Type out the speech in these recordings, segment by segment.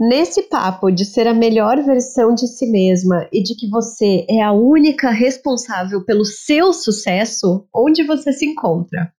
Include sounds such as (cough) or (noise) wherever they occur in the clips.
Nesse papo de ser a melhor versão de si mesma e de que você é a única responsável pelo seu sucesso, onde você se encontra?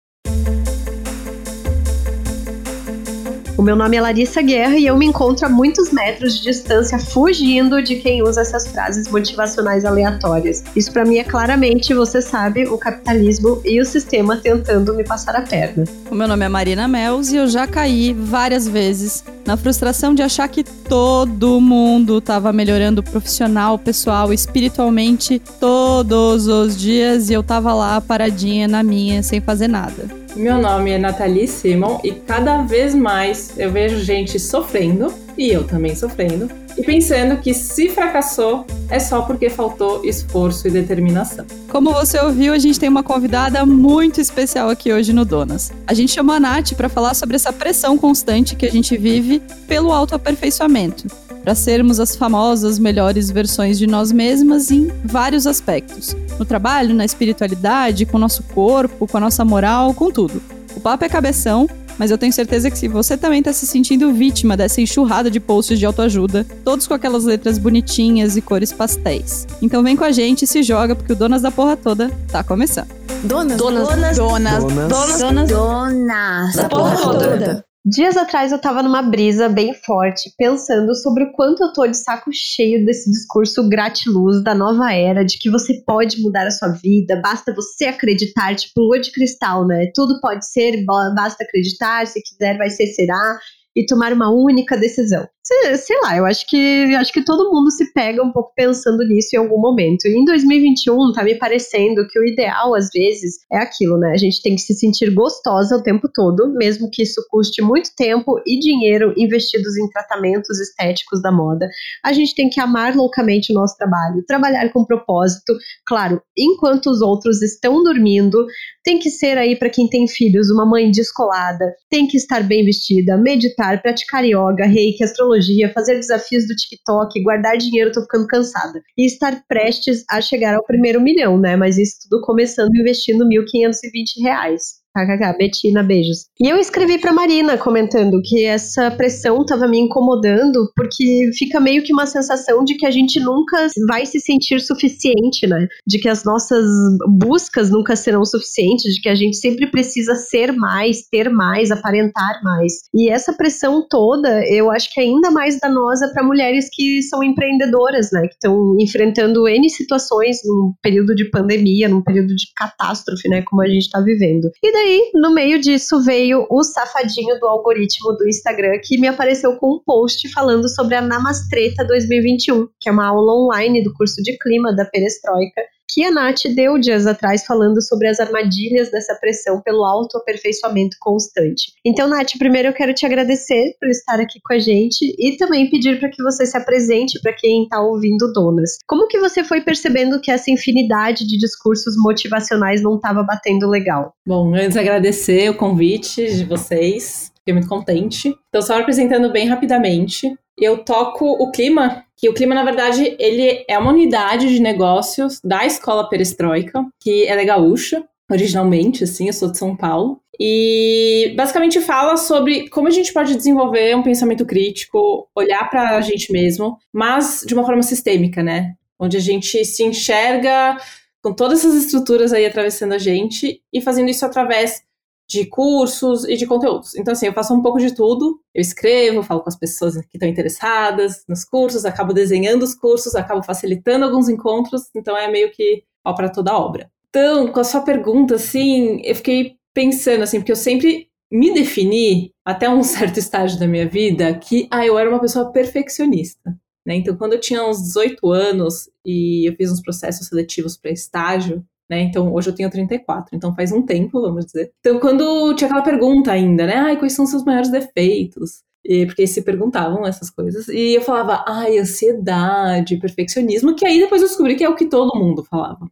O meu nome é Larissa Guerra e eu me encontro a muitos metros de distância fugindo de quem usa essas frases motivacionais aleatórias. Isso para mim é claramente, você sabe, o capitalismo e o sistema tentando me passar a perna. O meu nome é Marina Mels e eu já caí várias vezes na frustração de achar que todo mundo estava melhorando profissional, pessoal, espiritualmente todos os dias e eu tava lá paradinha na minha sem fazer nada. Meu nome é Nathalie Simon e cada vez mais eu vejo gente sofrendo, e eu também sofrendo, e pensando que se fracassou é só porque faltou esforço e determinação. Como você ouviu, a gente tem uma convidada muito especial aqui hoje no Donas. A gente chamou a Nath para falar sobre essa pressão constante que a gente vive pelo autoaperfeiçoamento para sermos as famosas melhores versões de nós mesmas em vários aspectos. No trabalho, na espiritualidade, com o nosso corpo, com a nossa moral, com tudo. O papo é cabeção, mas eu tenho certeza que se você também está se sentindo vítima dessa enxurrada de posts de autoajuda, todos com aquelas letras bonitinhas e cores pastéis. Então vem com a gente e se joga, porque o Donas da Porra Toda tá começando. Donas, donas, donas, donas, donas, donas, donas da porra toda. Dias atrás eu tava numa brisa bem forte, pensando sobre o quanto eu tô de saco cheio desse discurso gratiluz da nova era, de que você pode mudar a sua vida, basta você acreditar, tipo lua de cristal, né? Tudo pode ser, basta acreditar, se quiser vai ser, será, e tomar uma única decisão sei, sei lá, eu acho que acho que todo mundo se pega um pouco pensando nisso em algum momento. E em 2021 tá me parecendo que o ideal às vezes é aquilo, né? A gente tem que se sentir gostosa o tempo todo, mesmo que isso custe muito tempo e dinheiro investidos em tratamentos estéticos da moda. A gente tem que amar loucamente o nosso trabalho, trabalhar com propósito, claro, enquanto os outros estão dormindo, tem que ser aí para quem tem filhos uma mãe descolada, tem que estar bem vestida, meditar, praticar yoga, reiki, astrologia fazer desafios do TikTok, guardar dinheiro, tô ficando cansada. E estar prestes a chegar ao primeiro milhão, né? Mas isso tudo começando investindo 1.520 reais. KKK, Betina, beijos. E eu escrevi pra Marina comentando que essa pressão tava me incomodando porque fica meio que uma sensação de que a gente nunca vai se sentir suficiente, né? De que as nossas buscas nunca serão suficientes, de que a gente sempre precisa ser mais, ter mais, aparentar mais. E essa pressão toda, eu acho que é ainda mais danosa para mulheres que são empreendedoras, né? Que estão enfrentando N situações num período de pandemia, num período de catástrofe, né? Como a gente tá vivendo. E daí, no meio disso, veio o safadinho do algoritmo do Instagram que me apareceu com um post falando sobre a Namastreta 2021, que é uma aula online do curso de clima da Perestroika, que a Nath deu dias atrás falando sobre as armadilhas dessa pressão pelo autoaperfeiçoamento constante. Então, Nath, primeiro eu quero te agradecer por estar aqui com a gente e também pedir para que você se apresente para quem está ouvindo Donas. Como que você foi percebendo que essa infinidade de discursos motivacionais não estava batendo legal? Bom, antes agradecer o convite de vocês. Fiquei muito contente. Então, só apresentando bem rapidamente, eu toco o clima que o clima, na verdade, ele é uma unidade de negócios da Escola Perestroika, que ela é gaúcha, originalmente, assim, eu sou de São Paulo. E basicamente fala sobre como a gente pode desenvolver um pensamento crítico, olhar para a gente mesmo, mas de uma forma sistêmica, né? Onde a gente se enxerga com todas essas estruturas aí atravessando a gente e fazendo isso através de cursos e de conteúdos. Então, assim, eu faço um pouco de tudo. Eu escrevo, falo com as pessoas que estão interessadas nos cursos, acabo desenhando os cursos, acabo facilitando alguns encontros. Então, é meio que ó para toda a obra. Então, com a sua pergunta, assim, eu fiquei pensando, assim, porque eu sempre me defini, até um (laughs) certo estágio da minha vida, que ah, eu era uma pessoa perfeccionista. Né? Então, quando eu tinha uns 18 anos e eu fiz uns processos seletivos para estágio, né? Então, hoje eu tenho 34, então faz um tempo, vamos dizer. Então, quando tinha aquela pergunta ainda, né? Ai, quais são seus maiores defeitos? E, porque se perguntavam essas coisas. E eu falava, ai, ansiedade, perfeccionismo, que aí depois eu descobri que é o que todo mundo falava.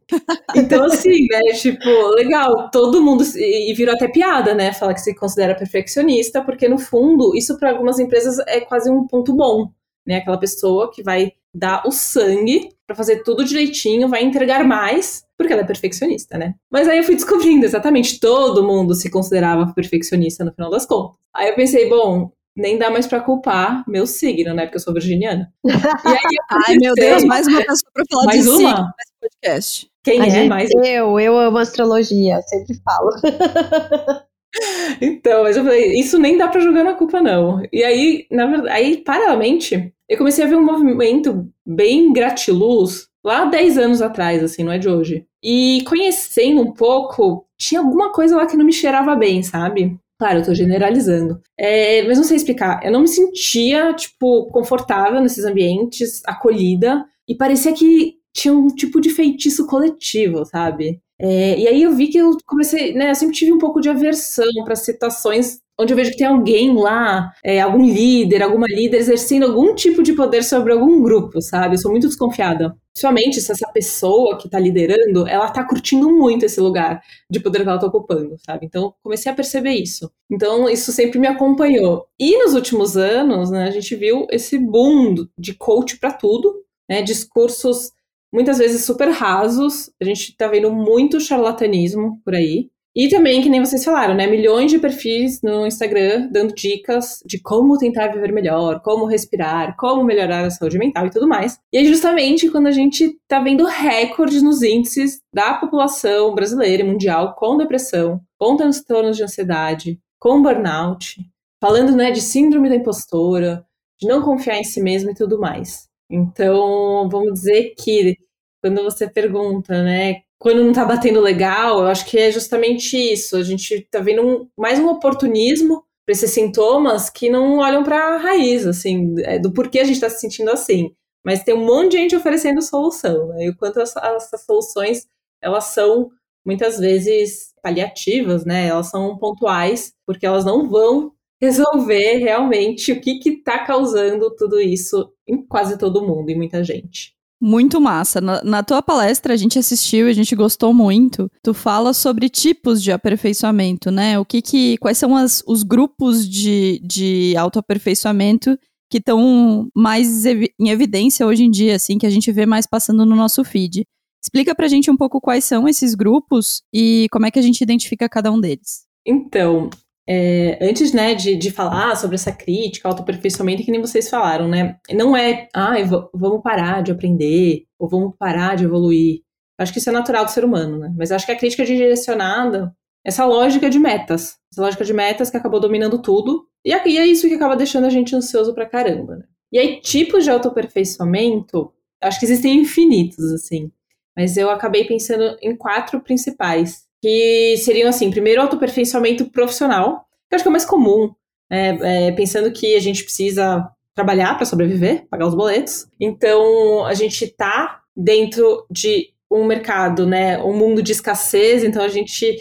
Então, assim, né, tipo, legal, todo mundo. E virou até piada, né? Falar que se considera perfeccionista, porque no fundo, isso para algumas empresas é quase um ponto bom, né? Aquela pessoa que vai dar o sangue para fazer tudo direitinho, vai entregar mais, porque ela é perfeccionista, né? Mas aí eu fui descobrindo exatamente todo mundo se considerava perfeccionista no final das contas. Aí eu pensei, bom, nem dá mais para culpar meu signo, né? Porque eu sou virginiana. E aí, (laughs) Ai, meu Deus, mais uma pessoa para falar mais de uma? signo nesse podcast. Quem A é gente, mais? Eu, eu amo astrologia, sempre falo. (laughs) então, mas eu falei, isso nem dá para jogar na culpa, não. E aí, na verdade, aí, paralelamente, eu comecei a ver um movimento bem gratiluz lá 10 anos atrás, assim, não é de hoje. E conhecendo um pouco, tinha alguma coisa lá que não me cheirava bem, sabe? Claro, eu tô generalizando. É, mas não sei explicar. Eu não me sentia, tipo, confortável nesses ambientes, acolhida. E parecia que tinha um tipo de feitiço coletivo, sabe? É, e aí eu vi que eu comecei, né? Eu sempre tive um pouco de aversão para situações onde eu vejo que tem alguém lá, é, algum líder, alguma líder exercendo algum tipo de poder sobre algum grupo, sabe? Eu sou muito desconfiada. Principalmente se essa pessoa que tá liderando, ela tá curtindo muito esse lugar de poder que ela tá ocupando, sabe? Então, comecei a perceber isso. Então, isso sempre me acompanhou. E nos últimos anos, né, a gente viu esse boom de coach para tudo, né? Discursos muitas vezes super rasos. A gente tá vendo muito charlatanismo por aí. E também, que nem vocês falaram, né? Milhões de perfis no Instagram dando dicas de como tentar viver melhor, como respirar, como melhorar a saúde mental e tudo mais. E é justamente quando a gente tá vendo recordes nos índices da população brasileira e mundial com depressão, com transtornos de ansiedade, com burnout, falando, né, de síndrome da impostora, de não confiar em si mesmo e tudo mais. Então, vamos dizer que quando você pergunta, né, quando não tá batendo legal, eu acho que é justamente isso. A gente tá vendo um, mais um oportunismo para esses sintomas que não olham para a raiz, assim, é, do porquê a gente está se sentindo assim. Mas tem um monte de gente oferecendo solução, né? E o quanto essas soluções elas são muitas vezes paliativas, né? Elas são pontuais, porque elas não vão resolver realmente o que está causando tudo isso em quase todo mundo e muita gente. Muito massa. Na, na, tua palestra, a gente assistiu e a gente gostou muito. Tu fala sobre tipos de aperfeiçoamento, né? O que que, quais são as, os grupos de, de autoaperfeiçoamento que estão mais em evidência hoje em dia, assim, que a gente vê mais passando no nosso feed. Explica pra gente um pouco quais são esses grupos e como é que a gente identifica cada um deles. Então, é, antes, né, de, de falar sobre essa crítica, autoaperfeiçoamento, que nem vocês falaram, né? Não é, ah, vamos parar de aprender, ou vamos parar de evoluir. Acho que isso é natural do ser humano, né? Mas acho que a crítica é direcionada essa lógica de metas. Essa lógica de metas que acabou dominando tudo. E é isso que acaba deixando a gente ansioso pra caramba, né? E aí, tipos de autoaperfeiçoamento, acho que existem infinitos, assim. Mas eu acabei pensando em quatro principais que seriam assim, primeiro autoaperfeiçoamento profissional, que eu acho que é o mais comum, né? é, pensando que a gente precisa trabalhar para sobreviver, pagar os boletos. Então, a gente está dentro de um mercado, né, um mundo de escassez, então a gente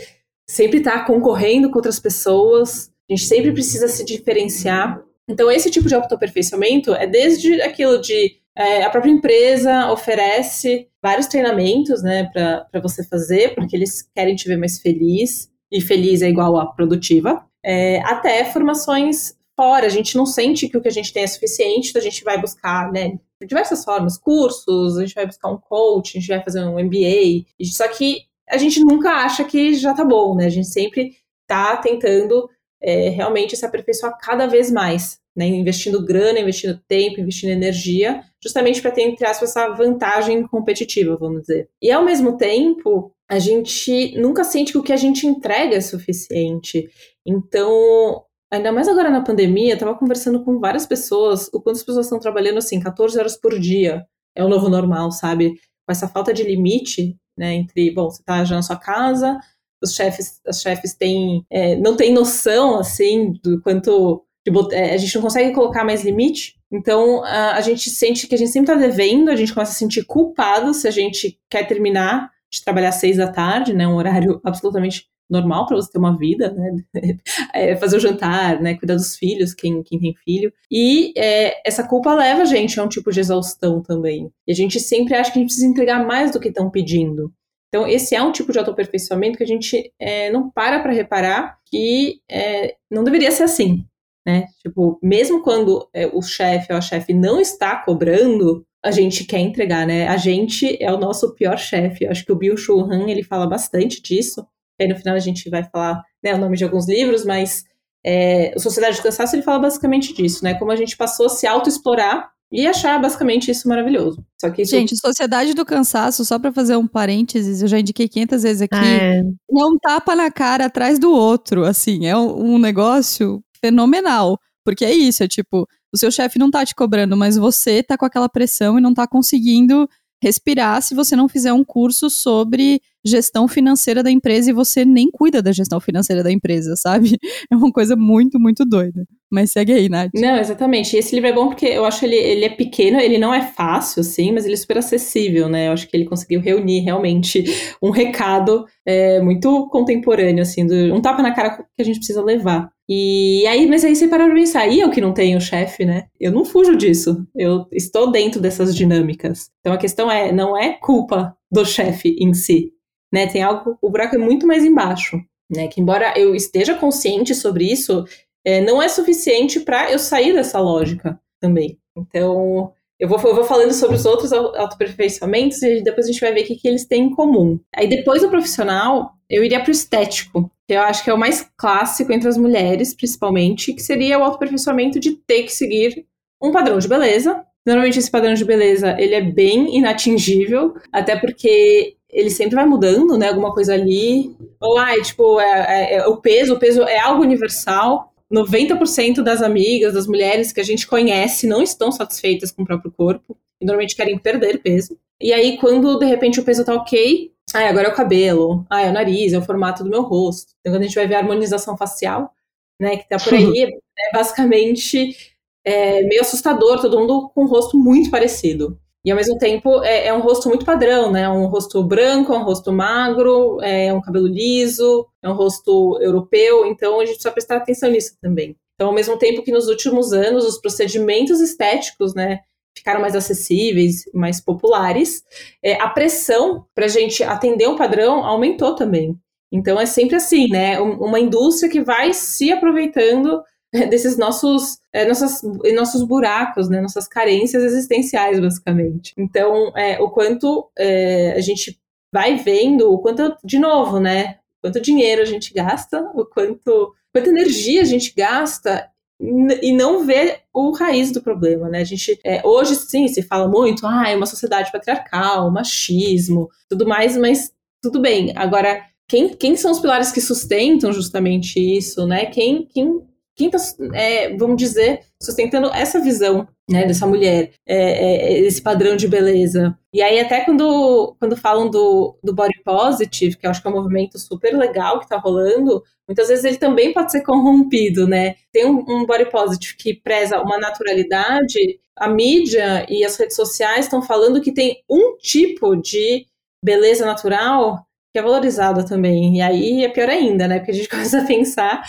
sempre está concorrendo com outras pessoas, a gente sempre precisa se diferenciar. Então, esse tipo de autoaperfeiçoamento é desde aquilo de é, a própria empresa oferece vários treinamentos né, para você fazer, porque eles querem te ver mais feliz, e feliz é igual a produtiva, é, até formações fora. A gente não sente que o que a gente tem é suficiente, então a gente vai buscar, né, de diversas formas, cursos, a gente vai buscar um coach, a gente vai fazer um MBA, só que a gente nunca acha que já tá bom, né? A gente sempre tá tentando é, realmente se aperfeiçoar cada vez mais né, investindo grana, investindo tempo, investindo energia, justamente para ter, entre aspas, essa vantagem competitiva, vamos dizer. E ao mesmo tempo, a gente nunca sente que o que a gente entrega é suficiente. Então, ainda mais agora na pandemia, eu estava conversando com várias pessoas, o quanto as pessoas estão trabalhando assim, 14 horas por dia. É o novo normal, sabe? Com essa falta de limite, né, entre, bom, você está já na sua casa, os chefes, as chefes têm, é, não têm noção, assim, do quanto é, a gente não consegue colocar mais limite. Então a, gente sente que a gente sempre está devendo, a gente começa a se sentir culpado se a gente quer terminar de trabalhar às seis da tarde, né? Um horário (laughs) absolutamente normal para você ter uma vida, né? (laughs) É, fazer o jantar, né? Cuidar dos filhos, quem, quem tem filho. E é, essa culpa leva a gente a um tipo de exaustão também. E a gente sempre acha que a gente precisa entregar mais do que estão pedindo. Então, esse é um tipo de autoaperfeiçoamento que a gente é, não para para reparar que é, não deveria ser assim né? Tipo, mesmo quando é, o chefe ou a chefe não está cobrando, a gente quer entregar, né? A gente é o nosso pior chefe. Acho que o Bill Shuhan, ele fala bastante disso. Aí no final a gente vai falar né, o nome de alguns livros, mas É, o Sociedade do Cansaço ele fala basicamente disso, né? Como a gente passou a se autoexplorar e achar basicamente isso maravilhoso. Só que isso... Gente, Sociedade do Cansaço, só para fazer um parênteses, eu já indiquei 500 vezes aqui, é. é um tapa na cara atrás do outro, assim, é um, um negócio fenomenal. Porque é isso, é tipo, o seu chefe não tá te cobrando, mas você tá com aquela pressão e não tá conseguindo respirar se você não fizer um curso sobre gestão financeira da empresa e você nem cuida da gestão financeira da empresa, sabe? (laughs) É uma coisa muito, muito doida. Mas segue aí, Nath. Não, exatamente. E esse livro é bom porque eu acho ele, ele é pequeno, ele não é fácil, assim, mas ele é super acessível, né? Eu acho que ele conseguiu reunir realmente (laughs) um recado é, muito contemporâneo, assim, do, um tapa na cara que a gente precisa levar. E aí, mas aí você para pra pensar, e eu que não tenho chefe, né? Eu não fujo disso. Eu estou dentro dessas dinâmicas. Então a questão é, não é culpa do chefe em si, né? Tem algo, o buraco é muito mais embaixo, né? Que embora eu esteja consciente sobre isso, é, não é suficiente para eu sair dessa lógica também. Então, eu vou, eu vou falando sobre os outros autoaperfeiçoamentos e depois a gente vai ver o que, que eles têm em comum. Aí depois do profissional, eu iria para o estético, que eu acho que é o mais clássico entre as mulheres, principalmente, que seria o autoaperfeiçoamento de ter que seguir um padrão de beleza. Normalmente esse padrão de beleza, ele é bem inatingível, até porque ele sempre vai mudando, né? Alguma coisa ali. Ou, ah, é, tipo, é, é, o peso, o peso é algo universal. 90% das amigas, das mulheres que a gente conhece não estão satisfeitas com o próprio corpo e normalmente querem perder peso. E aí, quando de repente o peso tá ok, ah, agora é o cabelo, ah, é o nariz, é o formato do meu rosto. Então, quando a gente vai ver a harmonização facial, né, que tá por aí, (laughs) é basicamente é, meio assustador, todo mundo com um rosto muito parecido. E ao mesmo tempo é, é, um rosto muito padrão, né? Um rosto branco, um rosto magro, é um cabelo liso, é um rosto europeu. Então a gente precisa prestar atenção nisso também. Então, ao mesmo tempo que nos últimos anos os procedimentos estéticos, né, ficaram mais acessíveis, mais populares, é, a pressão para a gente atender um padrão aumentou também. Então é sempre assim, né? Uma indústria que vai se aproveitando (laughs) desses nossos, é, nossas, nossos buracos, né, nossas carências existenciais, basicamente. Então, é, o quanto é, a gente vai vendo, o quanto, de novo, né, quanto dinheiro a gente gasta, o quanto, quanta energia a gente gasta e não vê o raiz do problema, né? A gente é, hoje sim se fala muito, ah, é uma sociedade patriarcal, machismo, tudo mais, mas tudo bem. Agora, quem, quem são os pilares que sustentam justamente isso, né? Quem, quem quem está, é, vamos dizer, sustentando essa visão né, dessa mulher, é, é, esse padrão de beleza. E aí, até quando, quando falam do, do body positive, que eu acho que é um movimento super legal que está rolando, muitas vezes ele também pode ser corrompido, né? Tem um, um body positive que preza uma naturalidade, a mídia e as redes sociais estão falando que tem um tipo de beleza natural que é valorizada também. E aí é pior ainda, né? Porque a gente (laughs) começa a pensar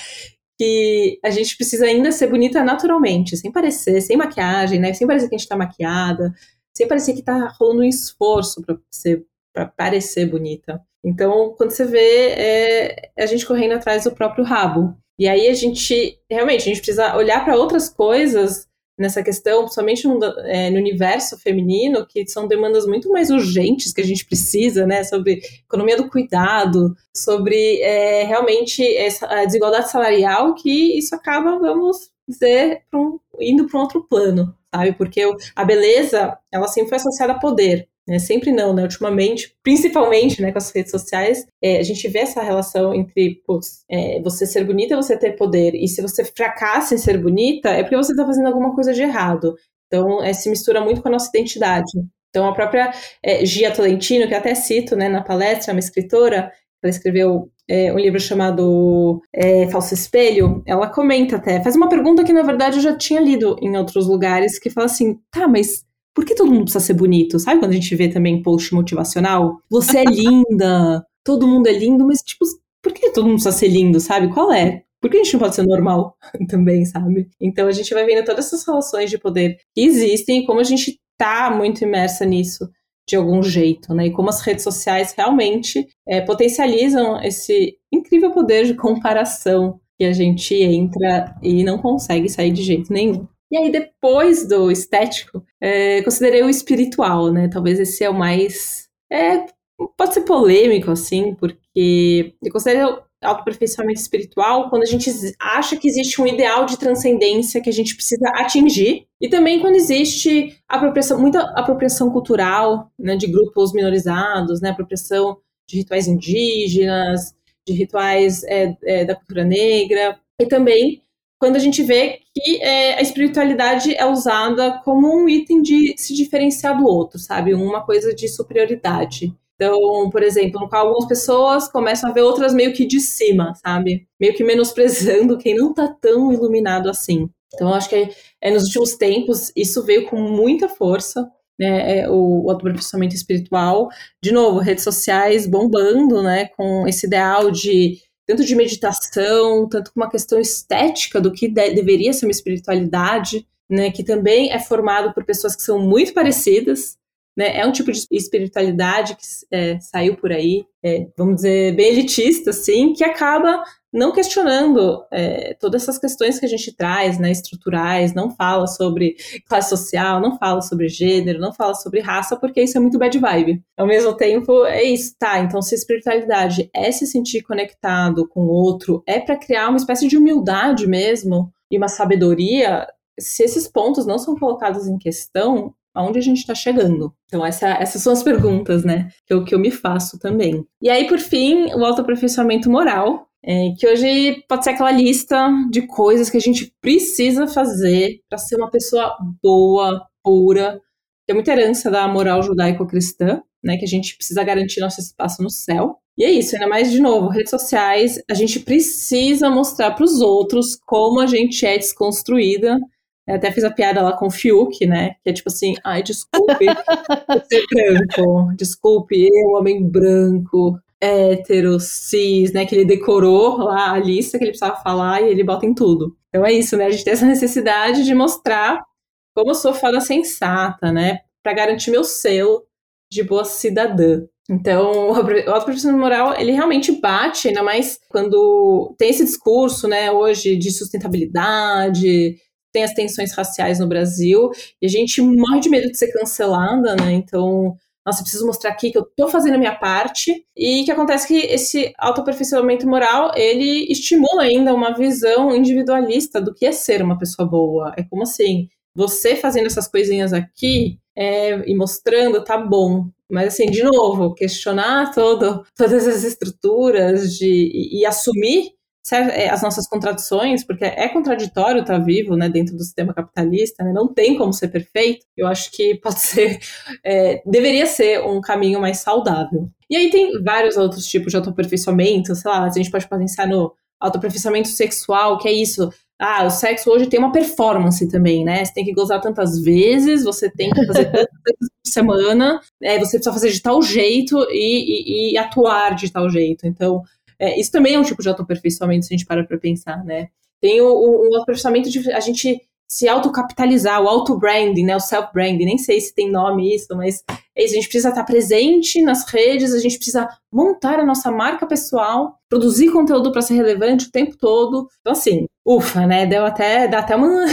que a gente precisa ainda ser bonita naturalmente, sem parecer, sem maquiagem, né? Sem parecer que a gente tá maquiada, sem parecer que tá rolando um esforço para ser para parecer bonita. Então, quando você vê, é, é a gente correndo atrás do próprio rabo. E aí a gente, realmente, a gente precisa olhar para outras coisas nessa questão, somente no, é, no, universo feminino, que são demandas muito mais urgentes que a gente precisa, né? Sobre economia do cuidado, sobre é, realmente essa, a desigualdade salarial, que isso acaba, vamos dizer, um, indo para um outro plano, sabe? Porque a beleza, ela sempre foi associada a poder. Né? Sempre não, né? Ultimamente, principalmente né, com as redes sociais, é, a gente vê essa relação entre putz, é, você ser bonita e você ter poder. E se você fracassa em ser bonita, é porque você está fazendo alguma coisa de errado. Então, é, se mistura muito com a nossa identidade. Então, a própria é, Gia Tolentino, que até cito né, na palestra, uma escritora, ela escreveu é, um livro chamado é, Falso Espelho, ela comenta até, faz uma pergunta que na verdade eu já tinha lido em outros lugares, que fala assim, tá, mas por que todo mundo precisa ser bonito? Sabe quando a gente vê também post motivacional? Você é linda, (laughs) todo mundo é lindo, mas tipo, por que todo mundo precisa ser lindo, sabe? Qual é? Por que a gente não pode ser normal (laughs) também, sabe? Então a gente vai vendo todas essas relações de poder que existem e como a gente tá muito imersa nisso de algum jeito, né? E como as redes sociais realmente é, potencializam esse incrível poder de comparação que a gente entra e não consegue sair de jeito nenhum. E aí, depois do estético, é, considerei o espiritual, né? Talvez esse é o mais. É, pode ser polêmico, assim, porque eu considero autoaperfeiçoamento espiritual quando a gente acha que existe um ideal de transcendência que a gente precisa atingir, e também quando existe apropriação, muita apropriação cultural, né, de grupos minorizados, né, apropriação de rituais indígenas, de rituais é, é, da cultura negra, e também quando a gente vê que é, a espiritualidade é usada como um item de se diferenciar do outro, sabe? Uma coisa de superioridade. Então, por exemplo, no qual algumas pessoas começam a ver outras meio que de cima, sabe? Meio que menosprezando quem não tá tão iluminado assim. Então, acho que é, é nos últimos tempos isso veio com muita força, né? É, o, o espiritual. De novo, redes sociais bombando, né? Com esse ideal de tanto de meditação, tanto com uma questão estética do que de, deveria ser uma espiritualidade, né, que também é formado por pessoas que são muito parecidas, né, é um tipo de espiritualidade que é, saiu por aí, é, vamos dizer, bem elitista, assim, que acaba não questionando é, todas essas questões que a gente traz, né, estruturais, não fala sobre classe social, não fala sobre gênero, não fala sobre raça, porque isso é muito bad vibe. Ao mesmo tempo, é isso, tá? Então, se a espiritualidade é se sentir conectado com o outro, é para criar uma espécie de humildade mesmo e uma sabedoria, se esses pontos não são colocados em questão, aonde a gente está chegando? Então, essa, essas são as perguntas, né, que eu, que eu me faço também. E aí, por fim, o autoaperfeiçoamento moral, é, que hoje pode ser aquela lista de coisas que a gente precisa fazer para ser uma pessoa boa, pura. Tem muita herança da moral judaico-cristã, né? Que a gente precisa garantir nosso espaço no céu. E é isso, ainda mais de novo, redes sociais, a gente precisa mostrar para os outros como a gente é desconstruída. Eu até fiz a piada lá com o Fiuk, né? Que é tipo assim, ai, desculpe ser (laughs) branco, desculpe, eu, homem branco, hétero, cis, né? Que ele decorou lá a lista que ele precisava falar e ele bota em tudo. Então é isso, né? A gente tem essa necessidade de mostrar como eu sou foda sensata, né? Para garantir meu selo de boa cidadã. Então, o autoprofissional moral, ele realmente bate, ainda mais quando tem esse discurso, né, hoje de sustentabilidade, tem as tensões raciais no Brasil, e a gente morre de medo de ser cancelada, né, então nossa, preciso mostrar aqui que eu tô fazendo a minha parte. E que acontece que esse autoaperfeiçoamento moral, ele estimula ainda uma visão individualista do que é ser uma pessoa boa. É como assim, você fazendo essas coisinhas aqui é, e mostrando, tá bom. Mas assim, de novo, questionar todo, todas as estruturas de, e, e assumir as nossas contradições, porque é contraditório estar vivo né, dentro do sistema capitalista, né, não tem como ser perfeito, eu acho que pode (laughs) ser, é, deveria ser um caminho mais saudável. E aí tem vários outros tipos de autoaperfeiçoamento, sei lá, a gente pode pensar no autoaperfeiçoamento sexual, que é isso, ah, o sexo hoje tem uma performance também, né? Você tem que gozar tantas vezes, você tem que fazer (laughs) tantas vezes por semana, é, você precisa fazer de tal jeito e, e, e atuar de tal jeito. Então, é, isso também é um tipo de autoaperfeiçoamento, se a gente para para pensar, né? Tem o, o, o autoaperfeiçoamento de a gente se autocapitalizar, o auto-branding, né, o self-branding, nem sei se tem nome isso, mas é isso, a gente precisa estar presente nas redes, a gente precisa montar a nossa marca pessoal, produzir conteúdo para ser relevante o tempo todo. Então, assim, ufa, né, deu até, dá até uma,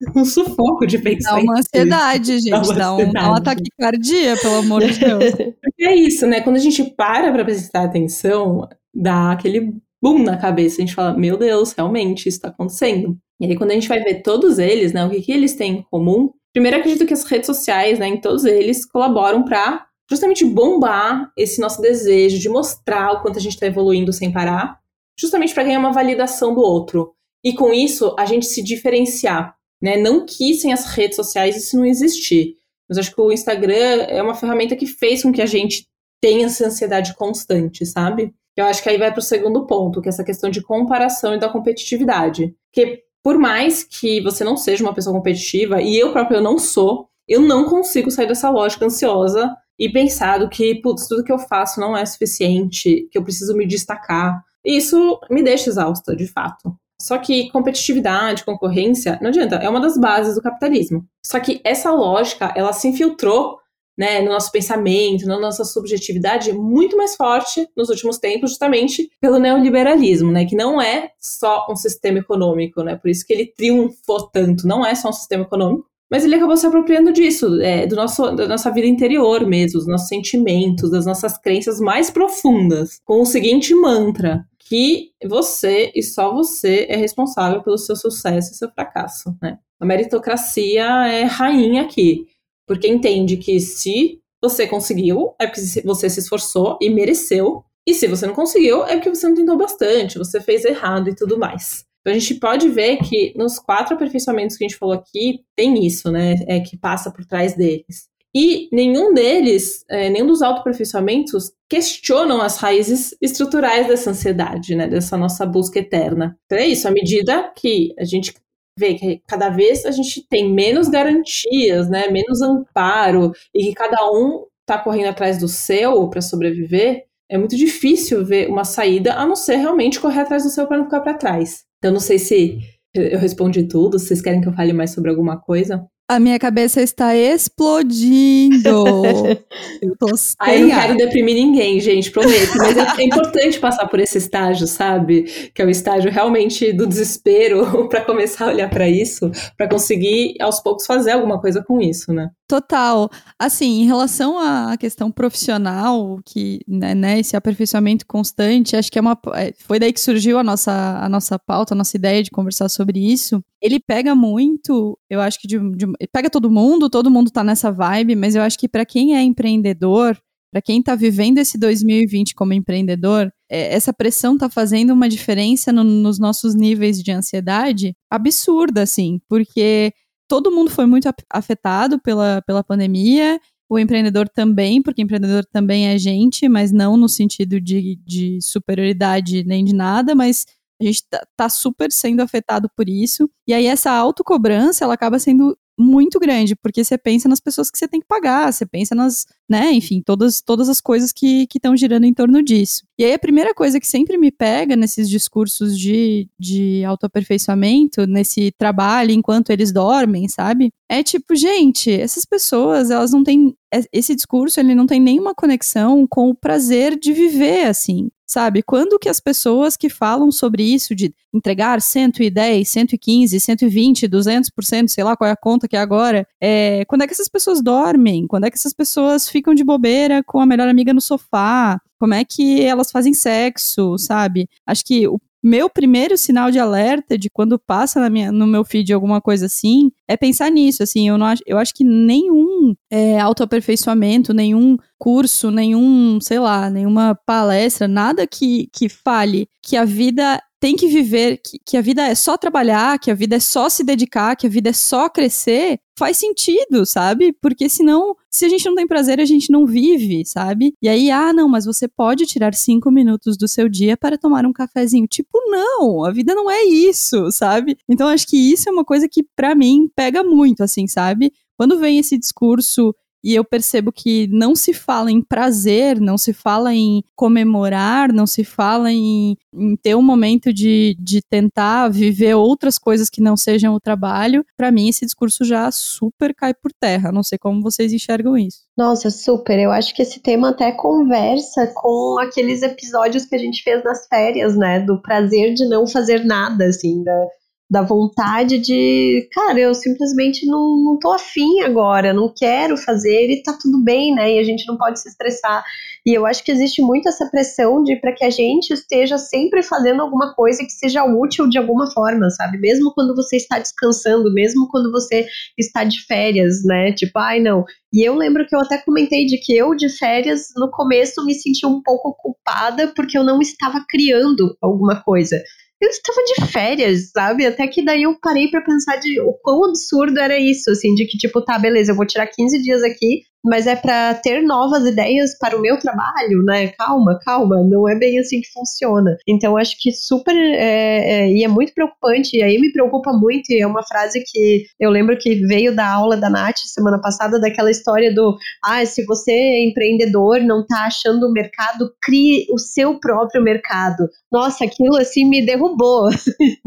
(laughs) um sufoco de pensar. Dá uma ansiedade, gente, dá, uma, dá, um, dá um ataque cardíaco, pelo amor de Deus. (laughs) Porque é isso, né, quando a gente para para prestar atenção, dá aquele boom na cabeça. A gente fala, meu Deus, realmente isso está acontecendo. E aí, quando a gente vai ver todos eles, né, o que, que eles têm em comum? Primeiro, acredito que as redes sociais, né, em todos eles, colaboram para justamente bombar esse nosso desejo de mostrar o quanto a gente está evoluindo sem parar, justamente para ganhar uma validação do outro. E com isso, a gente se diferenciar. Né? Não que sem as redes sociais isso não existir. Mas acho que o Instagram é uma ferramenta que fez com que a gente tenha essa ansiedade constante, sabe? Eu acho que aí vai para o segundo ponto, que é essa questão de comparação e da competitividade. Porque por mais que você não seja uma pessoa competitiva, e eu próprio não sou, eu não consigo sair dessa lógica ansiosa e pensar do que, putz, tudo que eu faço não é suficiente, que eu preciso me destacar. E isso me deixa exausta, de fato. Só que competitividade, concorrência, não adianta, é uma das bases do capitalismo. Só que essa lógica, ela se infiltrou né, no nosso pensamento, na nossa subjetividade, muito mais forte nos últimos tempos, justamente pelo neoliberalismo, né, que não é só um sistema econômico, né, por isso que ele triunfou tanto, não é só um sistema econômico, mas ele acabou se apropriando disso, é, do nosso, da nossa vida interior mesmo, dos nossos sentimentos, das nossas crenças mais profundas, com o seguinte mantra, que você e só você é responsável pelo seu sucesso e seu fracasso, né? A meritocracia é rainha aqui, porque entende que se você conseguiu, é porque você se esforçou e mereceu, e se você não conseguiu, é porque você não tentou bastante, você fez errado e tudo mais. Então a gente pode ver que nos quatro aperfeiçoamentos que a gente falou aqui, tem isso, né? É que passa por trás deles. E nenhum deles, é, nenhum dos autoaperfeiçoamentos questionam as raízes estruturais dessa ansiedade, né? Dessa nossa busca eterna. Então é isso, à medida que a gente vê que cada vez a gente tem menos garantias, né? Menos amparo, e que cada um está correndo atrás do seu para sobreviver, é muito difícil ver uma saída, a não ser realmente correr atrás do seu para não ficar para trás. Então, não sei se eu respondi tudo, vocês querem que eu fale mais sobre alguma coisa. A minha cabeça está explodindo. (laughs) eu tô Aí não quero deprimir ninguém, gente, prometo. Mas é, é, importante passar por esse estágio, sabe? Que é o estágio realmente do desespero (laughs) para começar a olhar para isso, para conseguir aos poucos fazer alguma coisa com isso, né? Total. Assim, em relação à questão profissional, que, né, né, esse aperfeiçoamento constante, acho que é uma. É, foi daí que surgiu a nossa, a nossa pauta, a nossa ideia de conversar sobre isso. Ele pega muito, eu acho que de, de pega todo mundo, todo mundo tá nessa vibe, mas eu acho que para quem é empreendedor, para quem está vivendo esse 2020 como empreendedor, é, essa pressão está fazendo uma diferença no, nos nossos níveis de ansiedade absurda, assim, porque todo mundo foi muito afetado pela, pela pandemia, o empreendedor também, porque empreendedor também é gente, mas não no sentido de, de superioridade nem de nada, mas a gente tá, tá, super sendo afetado por isso. E aí essa autocobrança, ela acaba sendo muito grande, porque você pensa nas pessoas que você tem que pagar, você pensa nas, né, enfim, todas, todas as coisas que estão girando em torno disso. E aí a primeira coisa que sempre me pega nesses discursos de, de autoaperfeiçoamento, nesse trabalho enquanto eles dormem, sabe? É tipo, gente, essas pessoas, elas não têm esse discurso, ele não tem nenhuma conexão com o prazer de viver assim sabe? Quando que as pessoas que falam sobre isso, de entregar 110, 115, 120, 200%, sei lá qual é a conta que é agora, é, quando é que essas pessoas dormem? Quando é que essas pessoas ficam de bobeira com a melhor amiga no sofá? Como é que elas fazem sexo, sabe? Acho que o meu primeiro sinal de alerta de quando passa na minha, no meu feed alguma coisa assim é pensar nisso. Assim, eu, não acho, eu acho que nenhum é, autoaperfeiçoamento, nenhum curso, nenhum, sei lá, nenhuma palestra, nada que, que fale que a vida tem que viver, que, que, a vida é só trabalhar, que a vida é só se dedicar, que a vida é só crescer, faz sentido, sabe? Porque senão, se a gente não tem prazer, a gente não vive, sabe? E aí, ah, não, mas você pode tirar cinco minutos do seu dia para tomar um cafezinho. Tipo, não, a vida não é isso, sabe? Então, acho que isso é uma coisa que, para mim, pega muito, assim, sabe? Quando vem esse discurso e eu percebo que não se fala em prazer, não se fala em comemorar, não se fala em, em ter um momento de, de tentar viver outras coisas que não sejam o trabalho. Para mim, esse discurso já super cai por terra. Não sei como vocês enxergam isso. Nossa, super. Eu acho que esse tema até conversa com aqueles episódios que a gente fez nas férias, né? Do prazer de não fazer nada, assim, da da vontade de, cara, eu simplesmente não, não tô afim agora, não quero fazer e tá tudo bem, né? E a gente não pode se estressar. E eu acho que existe muito essa pressão de para que a gente esteja sempre fazendo alguma coisa que seja útil de alguma forma, sabe? Mesmo quando você está descansando, mesmo quando você está de férias, né? Tipo, ai não. E eu lembro que eu até comentei de que eu de férias no começo me senti um pouco culpada porque eu não estava criando alguma coisa eu estava de férias, sabe? Até que daí eu parei para pensar de o quão absurdo era isso, assim, de que tipo, tá, beleza, eu vou tirar 15 dias aqui, mas é para ter novas ideias para o meu trabalho, né? Calma, calma, não é bem assim que funciona. Então acho que super é, é, e é muito preocupante, e aí me preocupa muito, e é uma frase que eu lembro que veio da aula da Nath semana passada, daquela história do ah, se você é empreendedor, não tá achando o mercado, crie o seu próprio mercado. Nossa, aquilo assim me derrubou. (laughs)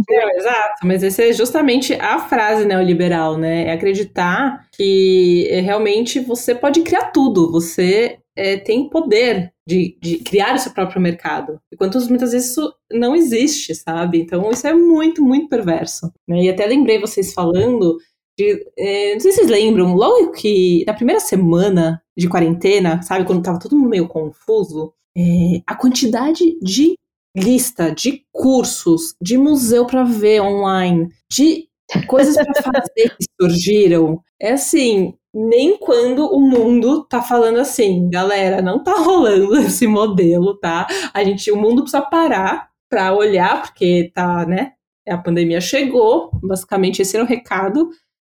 É, exato, mas essa é justamente a frase neoliberal, né? É acreditar que é, realmente você pode criar tudo, você é, tem poder de, de, criar o seu próprio mercado. Enquanto muitas vezes isso não existe, sabe? Então isso é muito, muito perverso. Né? E até lembrei vocês falando de, é, não sei se vocês lembram, logo que na primeira semana de quarentena, sabe, quando tava todo mundo meio confuso, é, a quantidade de lista de cursos, de museu para ver online, de coisas para (laughs) fazer que surgiram. É assim, nem quando o mundo tá falando assim, galera, não tá rolando (laughs) esse modelo, tá? A gente, o mundo precisa parar para olhar, porque tá, né? A pandemia chegou, basicamente esse era o recado.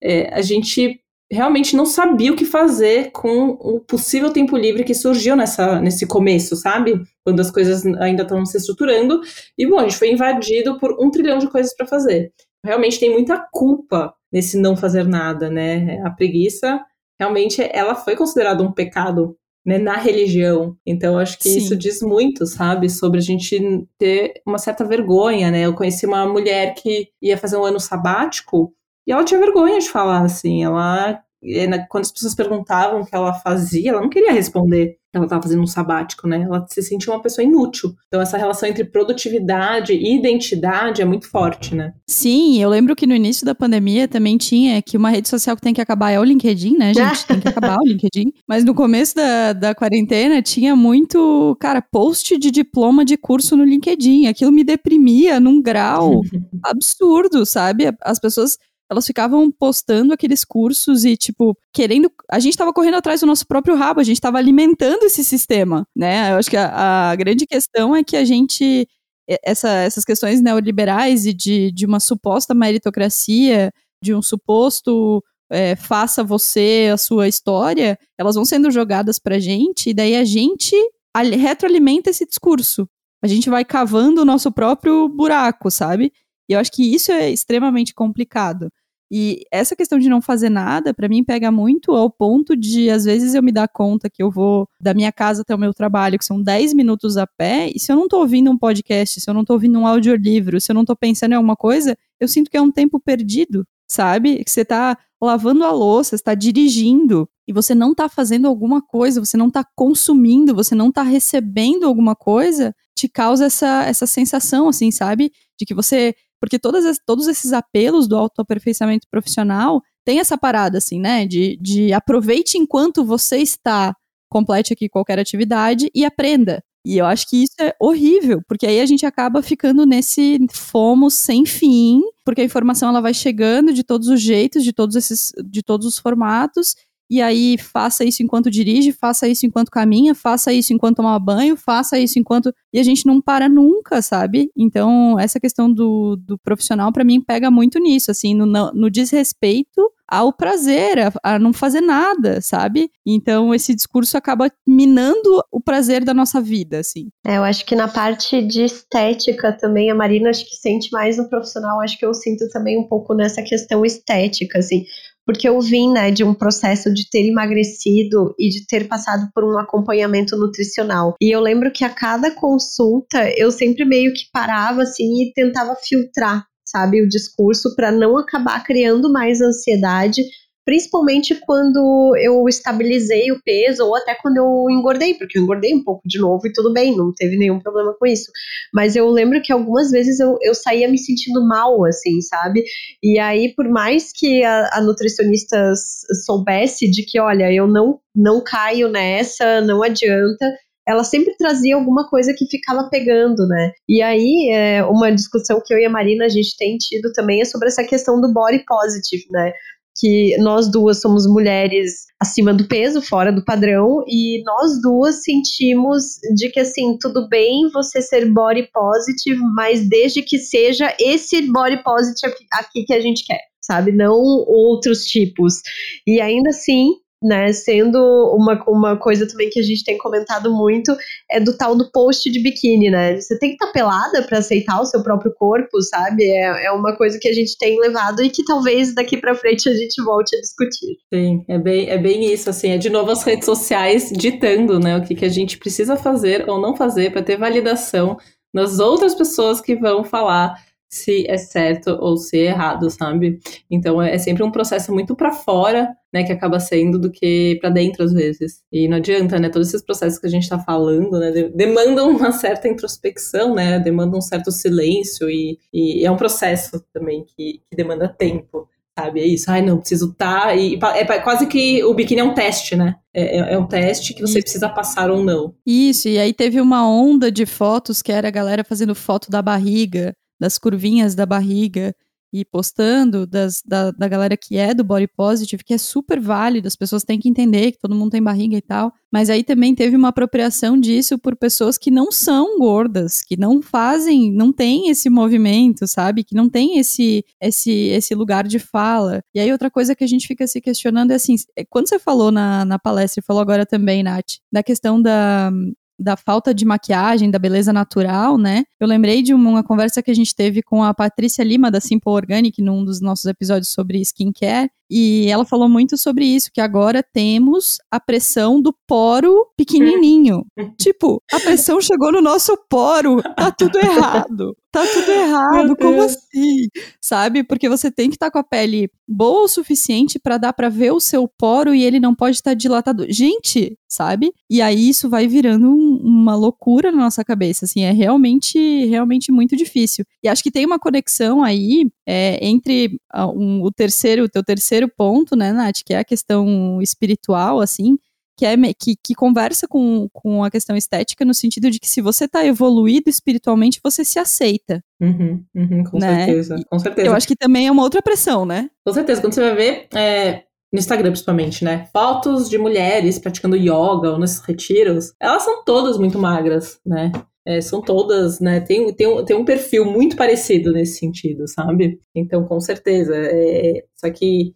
É, a gente realmente não sabia o que fazer com o possível tempo livre que surgiu nessa, nesse começo, sabe? Quando as coisas ainda estão se estruturando. E, bom, a gente foi invadido por um trilhão de coisas para fazer. Realmente tem muita culpa nesse não fazer nada, né? A preguiça, realmente, ela foi considerada um pecado né, na religião. Então, acho que Sim. isso diz muito, sabe, sobre a gente ter uma certa vergonha, né? Eu conheci uma mulher que ia fazer um ano sabático e ela tinha vergonha de falar, assim, ela quando as pessoas perguntavam o que ela fazia, ela não queria responder que ela estava fazendo um sabático, né? Ela se sentia uma pessoa inútil. Então essa relação entre produtividade e identidade é muito forte, né? Sim, eu lembro que no início da pandemia também tinha que uma rede social que tem que acabar é o LinkedIn, né, gente? (laughs) tem que acabar o LinkedIn. Mas no começo da, da quarentena tinha muito, cara, post de diploma de curso no LinkedIn. Aquilo me deprimia num grau (laughs) absurdo, sabe? As pessoas elas ficavam postando aqueles cursos e, tipo, querendo. A gente estava correndo atrás do nosso próprio rabo, a gente estava alimentando esse sistema, né? Eu acho que a, a grande questão é que a gente. Essa, essas questões neoliberais e de, de uma suposta meritocracia, de um suposto é, faça você a sua história, elas vão sendo jogadas pra gente, e daí a gente retroalimenta esse discurso. A gente vai cavando o nosso próprio buraco, sabe? E eu acho que isso é extremamente complicado. E essa questão de não fazer nada, para mim, pega muito ao ponto de, às vezes, eu me dar conta que eu vou da minha casa até o meu trabalho, que são 10 minutos a pé, e se eu não tô ouvindo um podcast, se eu não tô ouvindo um audiolivro, se eu não tô pensando em alguma coisa, eu sinto que é um tempo perdido, sabe? Que você tá lavando a louça, está dirigindo e você não tá fazendo alguma coisa, você não tá consumindo, você não tá recebendo alguma coisa, te causa essa, essa sensação, assim, sabe? De que você porque todas, todos esses apelos do autoaperfeiçoamento profissional tem essa parada, assim, né? De, de aproveite enquanto você está, complete aqui qualquer atividade e aprenda. E eu acho que isso é horrível, porque aí a gente acaba ficando nesse fomo sem fim, porque a informação ela vai chegando de todos os jeitos, de todos esses, de todos os formatos, e aí faça isso enquanto dirige, faça isso enquanto caminha, faça isso enquanto toma banho, faça isso enquanto. E a gente não para nunca, sabe? Então, essa questão do, do profissional, para mim, pega muito nisso, assim, no, no desrespeito ao prazer, a, a, não fazer nada, sabe? Então esse discurso acaba minando o prazer da nossa vida, assim. É, eu acho que na parte de estética também, a Marina acho que sente mais no profissional, acho que eu sinto também um pouco nessa questão estética, assim porque eu vim, né, de um processo de ter emagrecido e de ter passado por um acompanhamento nutricional. E eu lembro que a cada consulta eu sempre meio que parava assim e tentava filtrar, sabe, o discurso para não acabar criando mais ansiedade principalmente quando eu estabilizei o peso ou até quando eu engordei, porque eu engordei um pouco de novo e tudo bem, não teve nenhum problema com isso. Mas eu lembro que algumas vezes eu, eu saía me sentindo mal, assim, sabe? E aí, por mais que a, a nutricionista soubesse de que, olha, eu não, não caio nessa, não adianta, ela sempre trazia alguma coisa que ficava pegando, né? E aí, é, uma discussão que eu e a Marina a gente tem tido também é sobre essa questão do body positive, né? Que nós duas somos mulheres acima do peso, fora do padrão, e nós duas sentimos de que assim, tudo bem você ser body positive, mas desde que seja esse body positive aqui que a gente quer, sabe? Não outros tipos. E ainda assim, né? Sendo uma, uma coisa também que a gente tem comentado muito é do tal do post de biquíni, né? Você tem que estar tá pelada para aceitar o seu próprio corpo, sabe? É, é uma coisa que a gente tem levado e que talvez daqui para frente a gente volte a discutir. Sim, é bem, é bem isso, assim, é de novo as redes sociais ditando, né, o que, que a gente precisa fazer ou não fazer para ter validação nas outras pessoas que vão falar se é certo ou se é errado, sabe? Então é, é sempre um processo muito para fora, né, que acaba sendo do que para dentro às vezes. E não adianta, né? Todos esses processos que a gente está falando, né, demandam uma certa introspecção, né? Demandam um certo silêncio e, e é um processo também que, que demanda tempo. sabe? É isso. Ai, não, preciso estar. Tá, e é quase que o biquíni é um teste, né? É, é, é um teste que você isso. precisa passar ou não. Isso, e aí teve uma onda de fotos que era a galera fazendo foto da barriga, das curvinhas da barriga e postando das, da, da galera que é do body positive, que é super válido, as pessoas têm que entender que todo mundo tem barriga e tal. Mas aí também teve uma apropriação disso por pessoas que não são gordas, que não fazem, não tem esse movimento, sabe? Que não tem esse, esse, esse lugar de fala. E aí outra coisa que a gente fica se questionando é assim, é, quando você falou na, na palestra, e falou agora também, Nath, da questão da, da falta de maquiagem, da beleza natural, né? Eu lembrei de uma conversa que a gente teve com a Patrícia Lima da Simple Organic num dos nossos episódios sobre skincare, e ela falou muito sobre isso, que agora temos a pressão do poro pequenininho. (laughs) tipo, a pressão chegou no nosso poro, tá tudo errado. Tá tudo errado, como assim? Sabe? Porque você tem que estar tá com a pele boa o suficiente para dar para ver o seu poro e ele não pode estar tá dilatado. Gente, sabe? E aí isso vai virando um, uma loucura na nossa cabeça, assim, é realmente, realmente muito difícil. E acho que tem uma conexão aí é, entre uh, um, o terceiro, o teu terceiro ponto, né, Nath, que é a questão espiritual, assim, que, é, que, que conversa com, com a questão estética no sentido de que se você está evoluído espiritualmente, você se aceita. Uhum, uhum, com né? certeza, com certeza. Eu acho que também é uma outra pressão, né? Com certeza, quando você vai ver, é, no Instagram principalmente, né? Fotos de mulheres praticando yoga ou nesses retiros, elas são todas muito magras, né? É, são todas, né? Tem, tem, tem um perfil muito parecido nesse sentido, sabe? Então, com certeza. É, só que.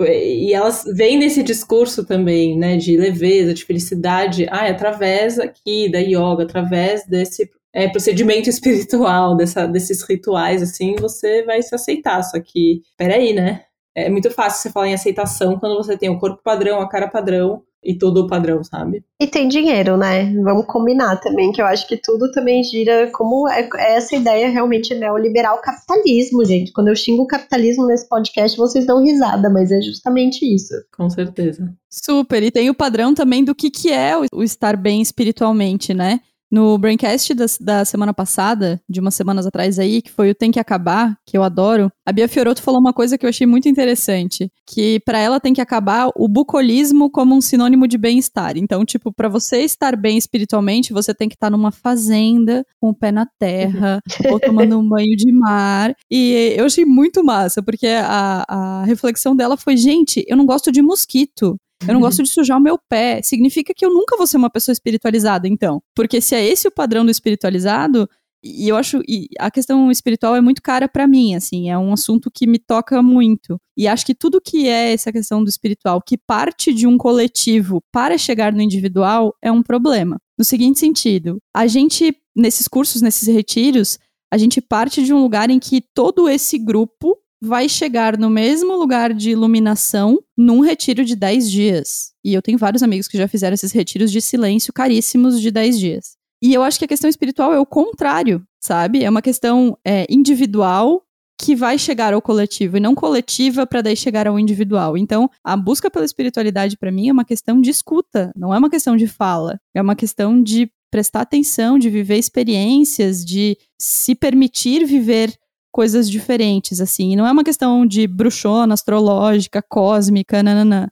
E elas vêm nesse discurso também, né? De leveza, de felicidade, ah, através aqui da yoga, através desse é, procedimento (laughs) espiritual, dessa, desses rituais, assim, você vai se aceitar. Só que, peraí, né? É muito fácil você falar em aceitação quando você tem o corpo padrão, a cara padrão e tudo padrão, sabe? E tem dinheiro, né? Vamos combinar também, que eu acho que tudo também gira como é, é essa ideia realmente neoliberal capitalismo, gente. Quando eu xingo o capitalismo nesse podcast, vocês dão risada, mas é justamente isso. Com certeza. Super. E tem o padrão também do que, que é o estar bem espiritualmente, né? No Braincast da, da, semana passada, de umas semanas atrás aí, que foi o Tem que Acabar, que eu adoro, a Bia Fioroto falou uma coisa que eu achei muito interessante, que para ela tem que acabar o bucolismo como um sinônimo de bem-estar. Então, tipo, para você estar bem espiritualmente, você tem que estar numa fazenda, com o pé na terra, ou tomando um banho de mar. E eu achei muito massa, porque a, a reflexão dela foi, gente, eu não gosto de mosquito. Eu não gosto de sujar o meu pé. Significa que eu nunca vou ser uma pessoa espiritualizada, então. Porque se é esse o padrão do espiritualizado, e eu acho e a questão espiritual é muito cara para mim, assim, é um assunto que me toca muito. E acho que tudo que é essa questão do espiritual, que parte de um coletivo para chegar no individual, é um problema. No seguinte sentido, a gente nesses cursos, nesses retiros, a gente parte de um lugar em que todo esse grupo vai chegar no mesmo lugar de iluminação num retiro de 10 dias. E eu tenho vários amigos que já fizeram esses retiros de silêncio caríssimos de 10 dias. E eu acho que a questão espiritual é o contrário, sabe? É uma questão é, individual que vai chegar ao coletivo e não coletiva para daí chegar ao individual. Então, a busca pela espiritualidade para mim é uma questão de escuta, não é uma questão de fala, é uma questão de prestar atenção, de viver experiências, de se permitir viver coisas diferentes, assim. E não é uma questão de bruxona, astrológica, cósmica, nananã.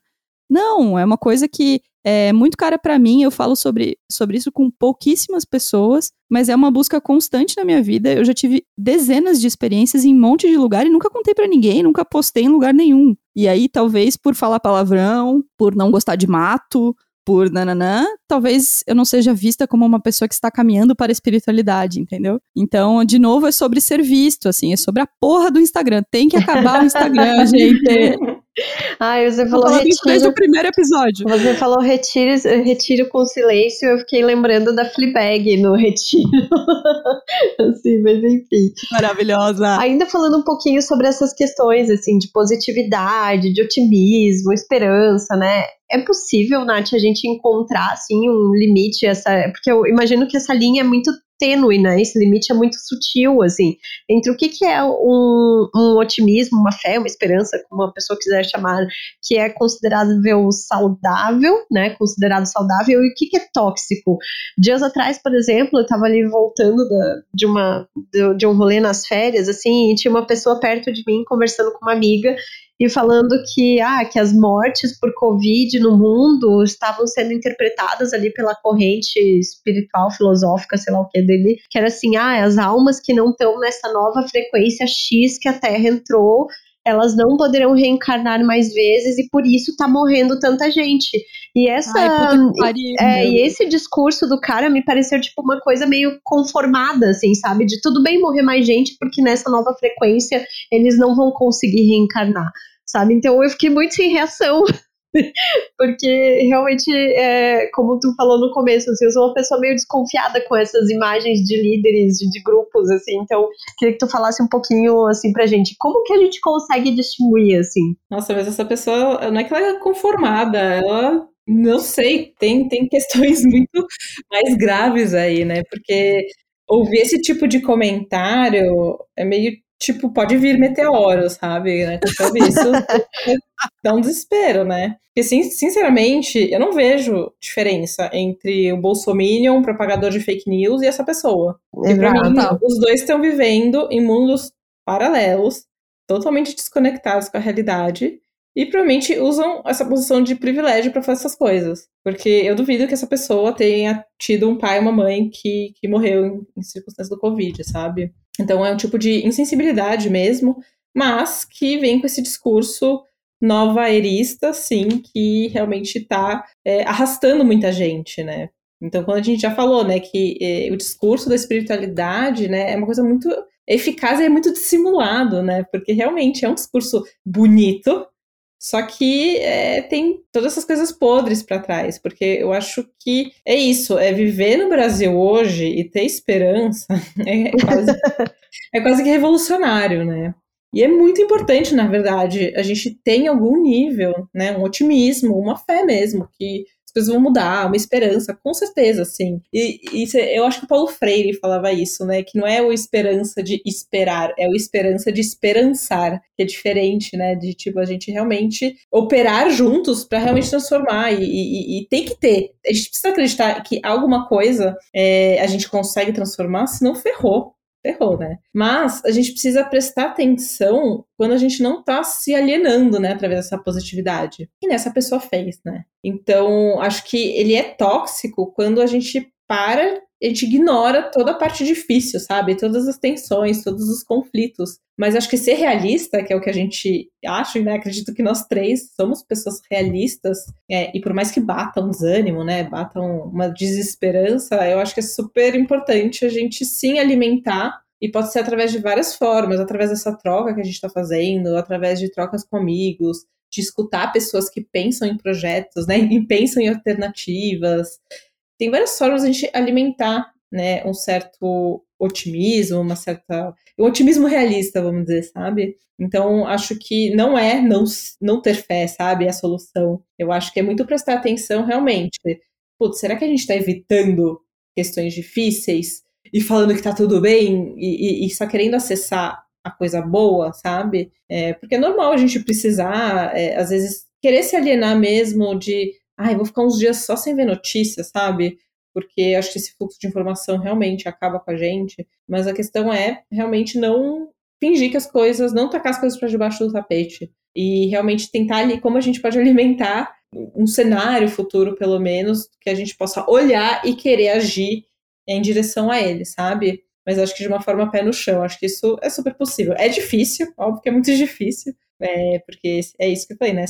Não, é uma coisa que é muito cara para mim. Eu falo sobre, sobre isso com pouquíssimas pessoas, mas é uma busca constante na minha vida. Eu já tive dezenas de experiências em um monte de lugar e nunca contei para ninguém, nunca postei em lugar nenhum. E aí, talvez por falar palavrão, por não gostar de mato, por nananã, talvez eu não seja vista como uma pessoa que está caminhando para a espiritualidade, entendeu? Então, de novo, é sobre ser visto, assim, é sobre a porra do Instagram. Tem que acabar o Instagram, (laughs) gente. Ai, você falou retiro. desde o primeiro episódio. Você falou retiro, retiro com silêncio, eu fiquei lembrando da Fleabag no retiro. (laughs) assim, mas enfim. Maravilhosa. Ainda falando um pouquinho sobre essas questões, assim, de positividade, de otimismo, esperança, né? É possível, Nath, a gente encontrar, assim, um limite, essa, porque eu imagino que essa linha é muito tênue, né? Esse limite é muito sutil, assim, entre o que, que é um, um otimismo, uma fé, uma esperança, como a pessoa quiser chamar, que é considerado saudável, né? Considerado saudável, e o que, que é tóxico. Dias atrás, por exemplo, eu estava ali voltando da, de, uma, de, de um rolê nas férias, assim, e tinha uma pessoa perto de mim conversando com uma amiga, e falando que, ah, que as mortes por Covid no mundo estavam sendo interpretadas ali pela corrente espiritual, filosófica, sei lá o que dele, que era assim, ah, as almas que não estão nessa nova frequência X que a Terra entrou, elas não poderão reencarnar mais vezes e por isso tá morrendo tanta gente. E essa Ai, pariu, é, e esse discurso do cara me pareceu tipo uma coisa meio conformada, assim, sabe? De tudo bem morrer mais gente porque nessa nova frequência eles não vão conseguir reencarnar, sabe? Então eu fiquei muito sem reação (laughs) (laughs) Porque realmente, é, como tu falou no começo, assim, eu sou uma pessoa meio desconfiada com essas imagens de líderes, de, de, grupos, assim, então queria que tu falasse um pouquinho, assim, pra gente, como que a gente consegue distinguir, assim? Nossa, mas essa pessoa, não é que ela é conformada, ela não sei, tem, tem questões (laughs) muito mais graves aí, né? Porque ouvir esse tipo de comentário é meio tipo, pode vir meteoro, sabe? Né? Então, isso (laughs) dá um desespero, né? Porque, sinceramente, eu não vejo diferença entre o Bolsominion, um propagador de fake news, e essa pessoa. E pra mim, os dois estão vivendo em mundos paralelos, totalmente desconectados com a realidade, e provavelmente usam essa posição de privilégio para fazer essas coisas. Porque eu duvido que essa pessoa tenha tido um pai e uma mãe que, que morreu em, em circunstâncias do Covid, sabe? Então é um tipo de insensibilidade mesmo, mas que vem com esse discurso nova-erista, sim, que realmente está é, arrastando muita gente, né? Então, quando a gente já falou, né, que é, o discurso da espiritualidade, né, é uma coisa muito eficaz e é muito dissimulado, né? Porque realmente é um discurso bonito, só que é, tem todas essas coisas podres para trás, porque eu acho que é isso, é viver no Brasil hoje e ter esperança (laughs) é quase, é quase que revolucionário, né? E é muito importante, na verdade, a gente tem algum nível, né, um otimismo, uma fé mesmo, que as coisas vão mudar, uma esperança, com certeza, sim. E, e eu acho que o Paulo Freire falava isso, né? Que não é o esperança de esperar, é o esperança de esperançar, que é diferente, né? De tipo, a gente realmente operar juntos para realmente transformar. E, e, e, tem que ter. A gente precisa acreditar que alguma coisa é, a gente consegue transformar, senão ferrou ferrou, né? Mas a gente precisa prestar atenção quando a gente não tá se alienando, né, através dessa positividade. E nessa pessoa fez, né? Então, acho que ele é tóxico quando a gente para, a gente ignora toda a parte difícil, sabe? Todas as tensões, todos os conflitos. Mas acho que ser realista, que é o que a gente acha, né? Acredito que nós três somos pessoas realistas, é, e por mais que batam desânimo, né? Batam uma desesperança, eu acho que é super importante a gente sim alimentar e pode ser através de várias formas, através dessa troca que a gente está fazendo, através de trocas com amigos, de escutar pessoas que pensam em projetos, né, (laughs) e pensam em alternativas. Tem várias formas de a gente alimentar, né, um certo otimismo, uma certa. Um otimismo realista, vamos dizer, sabe? Então, acho que não é não, não ter fé, sabe? A solução. Eu acho que é muito prestar atenção realmente. Putz, será que a gente está evitando questões difíceis e falando que tá tudo bem e, e, e só querendo acessar a coisa boa, sabe? É, porque é normal a gente precisar, é, às vezes, querer se alienar mesmo de. Ai, vou ficar uns dias só sem ver notícias, sabe? porque acho que esse fluxo de informação realmente acaba com a gente, mas a questão é realmente não fingir que as coisas, não tacar as coisas para debaixo do tapete e realmente tentar ali como a gente pode (laughs) alimentar um cenário futuro, pelo menos, que a gente possa olhar e querer agir em direção a ele, sabe? Mas acho que de uma forma pé no chão, acho que isso é super possível. É difícil, óbvio que é muito (laughs) difícil, é, porque é isso que eu falei, né?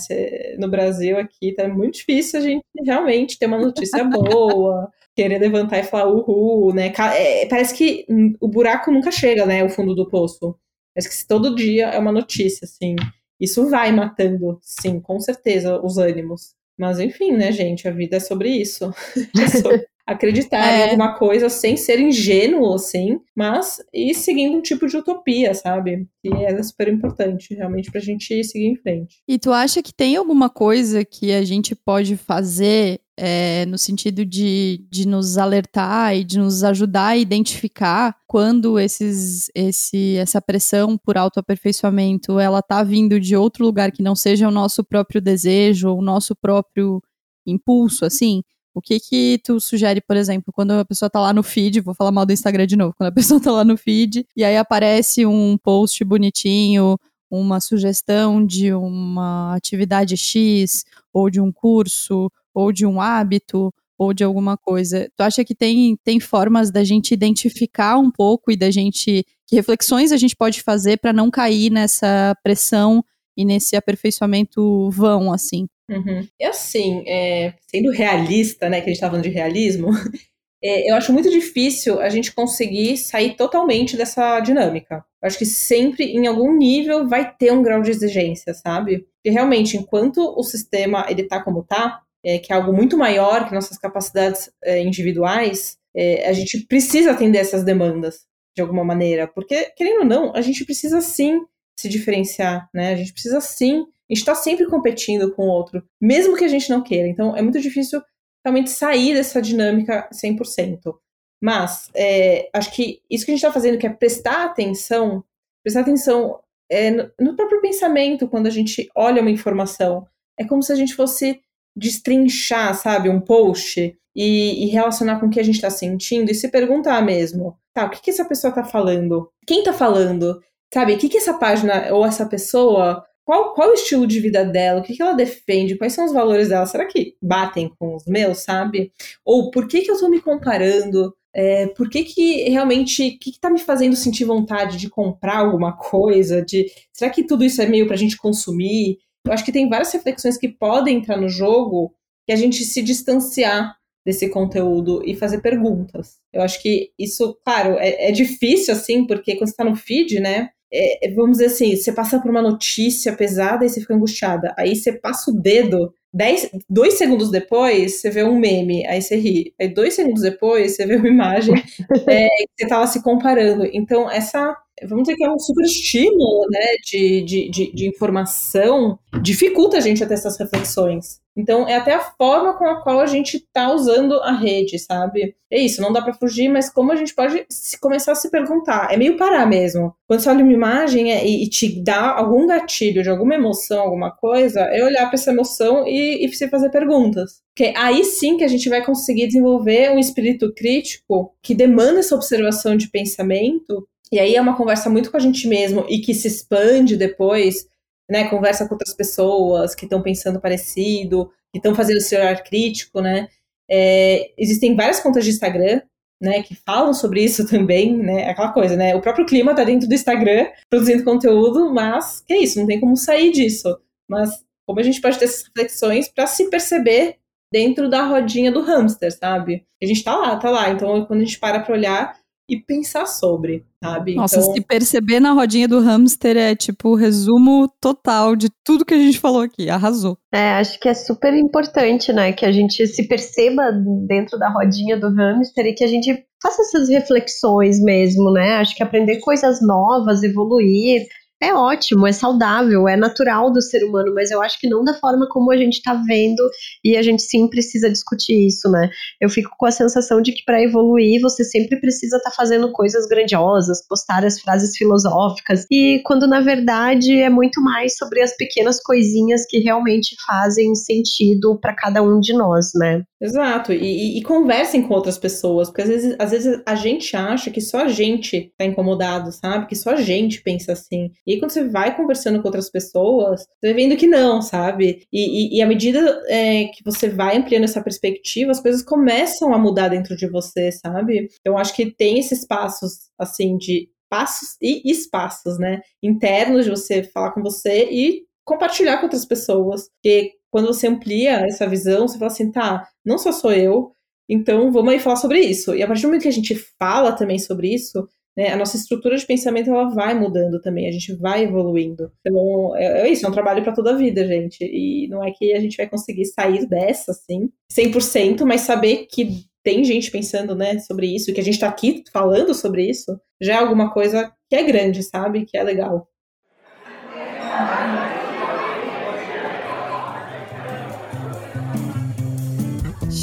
no Brasil aqui tá muito difícil a gente realmente ter uma notícia boa, (laughs) querer levantar e falar uhul, né? É, parece que o buraco nunca chega, né? O fundo do poço. Parece que todo dia é uma notícia, assim. Isso vai matando, sim, com certeza, os ânimos. Mas enfim, né, gente? A vida é sobre isso. (laughs) É sobre acreditar é. em alguma coisa sem ser ingênuo, assim, mas e seguindo um tipo de utopia, sabe? Que é super importante, realmente, pra gente seguir em frente. E tu acha que tem alguma coisa que a gente pode fazer é, no sentido de, de nos alertar e de nos ajudar a identificar quando esses, esse, essa pressão por autoaperfeiçoamento ela tá vindo de outro lugar que não seja o nosso próprio desejo ou o nosso próprio impulso, assim. O que que tu sugere, por exemplo, quando a pessoa tá lá no feed, vou falar mal do Instagram de novo, quando a (laughs) pessoa tá lá no feed e aí aparece um post bonitinho uma sugestão de uma atividade X, ou de um curso, ou de um hábito, ou de alguma coisa. Tu acha que tem, tem formas da gente identificar um pouco e da gente. Que reflexões a gente pode fazer para não cair nessa pressão e nesse aperfeiçoamento vão, assim? Uhum. E assim, é, sendo realista, né, que a gente estava falando de realismo, (laughs) é, eu acho muito difícil a gente conseguir sair totalmente dessa dinâmica. Eu acho que sempre, em algum nível, vai ter um grau de exigência, sabe? E realmente, enquanto o sistema ele tá como tá, é, que é algo muito maior que nossas capacidades é, individuais, é, a gente precisa atender essas demandas de alguma maneira, porque querendo ou não, a gente precisa sim se diferenciar, né? A gente precisa sim, a gente está sempre competindo com o outro, mesmo que a gente não queira. Então, é muito difícil realmente sair dessa dinâmica 100%. Mas, é, acho que isso que a gente está fazendo, que é prestar atenção, prestar atenção é, no próprio pensamento, quando a gente olha uma informação, é como se a gente fosse destrinchar, sabe, um post e, e relacionar com o que a gente está sentindo e se perguntar mesmo, tá, o que, que essa pessoa está falando? Quem está falando? Sabe, o que, que essa página ou essa pessoa qual, qual o estilo de vida dela, o que, que ela defende, quais são os valores dela, será que batem com os meus, sabe? Ou por que, que eu estou me comparando? É, por que, que realmente, o que, está me fazendo sentir vontade de comprar alguma coisa? De Será que tudo isso é meio para a gente consumir? Eu acho que tem várias reflexões que podem entrar no jogo que a gente se distanciar desse conteúdo e fazer perguntas. Eu acho que isso, claro, é, é difícil assim, porque quando está no feed, né? É, é, vamos dizer assim, você passa por uma notícia pesada e você fica angustiada. Aí você passa o dedo, dez, dois segundos depois, você vê um meme, aí você ri. Aí dois segundos depois, você vê uma imagem (laughs) é, que você estava se comparando. Então, essa vamos dizer que é um super estímulo, né, de, de, de, de, informação, dificulta a gente a ter essas reflexões. Então, é até a forma com a qual a gente está usando a rede, sabe? É isso, não dá para fugir, mas como a gente pode começar a se perguntar? É meio parar mesmo. Quando você olha uma imagem é, e, e, te dá algum gatilho de alguma emoção, alguma coisa, é olhar para essa emoção e, e se fazer perguntas. Porque aí sim que a gente vai conseguir desenvolver um espírito crítico que demanda essa observação de pensamento e aí é uma conversa muito com a gente mesmo e que se expande depois, né? Conversa com outras pessoas que estão pensando parecido, que estão fazendo esse olhar crítico, né? É, existem várias contas de Instagram, né, que falam sobre isso (laughs) também, né? Aquela coisa, né? O próprio clima tá dentro do Instagram produzindo conteúdo, mas que é isso, não tem como sair disso. Mas como a gente pode ter essas reflexões para se perceber dentro da rodinha do hamster, sabe? A gente tá lá, tá lá. Então, quando a gente para para olhar, e pensar sobre, sabe? Nossa, então... se perceber na rodinha do hamster é tipo o resumo total de tudo que a gente falou aqui. Arrasou. É, acho que é super importante, né? Que a gente se perceba dentro da rodinha do hamster e que a gente faça essas reflexões mesmo, né? Acho que aprender coisas novas, evoluir, é ótimo, é saudável, é natural do ser humano, mas eu acho que não da forma como a gente está vendo e a gente sim precisa discutir isso, né? Eu fico com a sensação de que para evoluir você sempre precisa estar tá fazendo coisas grandiosas, postar as frases filosóficas e quando na verdade é muito mais sobre as pequenas coisinhas que realmente fazem sentido para cada um de nós, né? Exato, e, e, e, conversem com outras pessoas, porque às vezes, às vezes a gente acha que só a gente tá incomodado, sabe? Que só a gente pensa assim. E aí, quando você vai conversando com outras pessoas, você vai vendo que não, sabe? E, e, e à medida é, que você vai ampliando essa perspectiva, as coisas começam a mudar dentro de você, sabe? Então, acho que tem esses passos, assim, de passos e espaços, né? Internos de você falar com você e compartilhar com outras pessoas. Porque quando você amplia essa visão, você fala assim, tá, não só sou eu, então vamos aí falar sobre isso. E a partir do momento que a gente fala também sobre isso, né, a nossa estrutura de pensamento ela vai mudando também, a gente vai evoluindo. Então, é, é isso, é um trabalho para toda a vida, gente. E não é que a gente vai conseguir sair dessa, assim, 100%, mas saber que tem gente pensando, né, sobre isso, que a gente está aqui falando sobre isso, já é alguma coisa que é grande, sabe? Que é legal.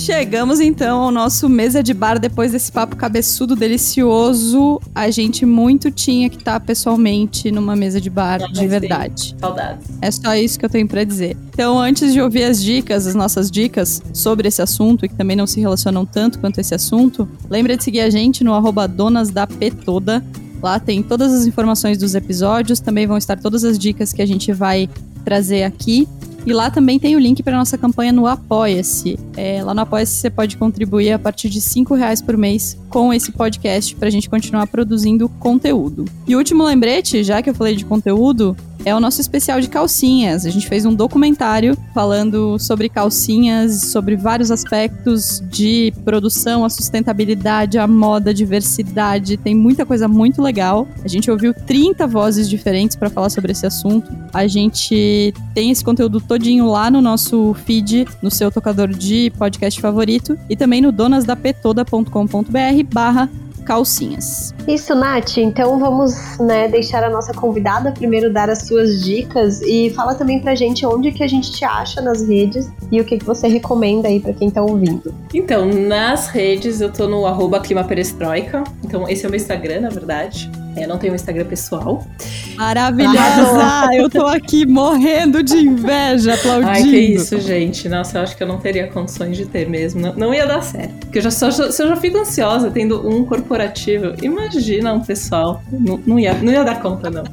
Chegamos então ao nosso mesa de bar depois desse papo cabeçudo delicioso. A gente muito tinha que estar tá pessoalmente numa mesa de bar de verdade. Saudades. É só isso que eu tenho para dizer. Então, antes de ouvir as dicas, as nossas dicas sobre esse assunto e que também não se relacionam tanto quanto esse assunto, lembra de seguir a gente no arroba Donas da P toda Lá tem todas as informações dos episódios, também vão estar todas as dicas que a gente vai trazer aqui. E lá também tem o link para nossa campanha no Apoia-se. É, lá no Apoia-se você pode contribuir a partir de cinco reais por mês com esse podcast para a gente continuar produzindo conteúdo. E o último lembrete, já que eu falei de conteúdo, é o nosso especial de calcinhas. A gente fez um documentário falando sobre calcinhas, sobre vários aspectos de produção, a sustentabilidade, a moda, a diversidade. Tem muita coisa muito legal. A gente ouviu 30 vozes diferentes para falar sobre esse assunto. A gente tem esse conteúdo todinho lá no nosso feed, no seu tocador de podcast favorito e também no donasdapetoda.com.br barra calcinhas. Isso, Nath. Então vamos né, deixar a nossa convidada primeiro dar as suas dicas e fala também pra gente onde que a gente te acha nas redes e o que, que você recomenda aí para quem tá ouvindo. Então, nas redes eu tô no arroba climaperestroika. Então, esse é o meu Instagram, na verdade. Eu é, não tenho um Instagram pessoal. Maravilhosa! eu tô aqui morrendo de inveja, aplaudindo. Ai, que isso, gente. Nossa, eu acho que eu não teria condições de ter mesmo. Não, não ia dar certo. Porque eu já, só, se eu já fico ansiosa tendo um corporativo, imagina um pessoal. Não, não, ia, não ia dar conta, não.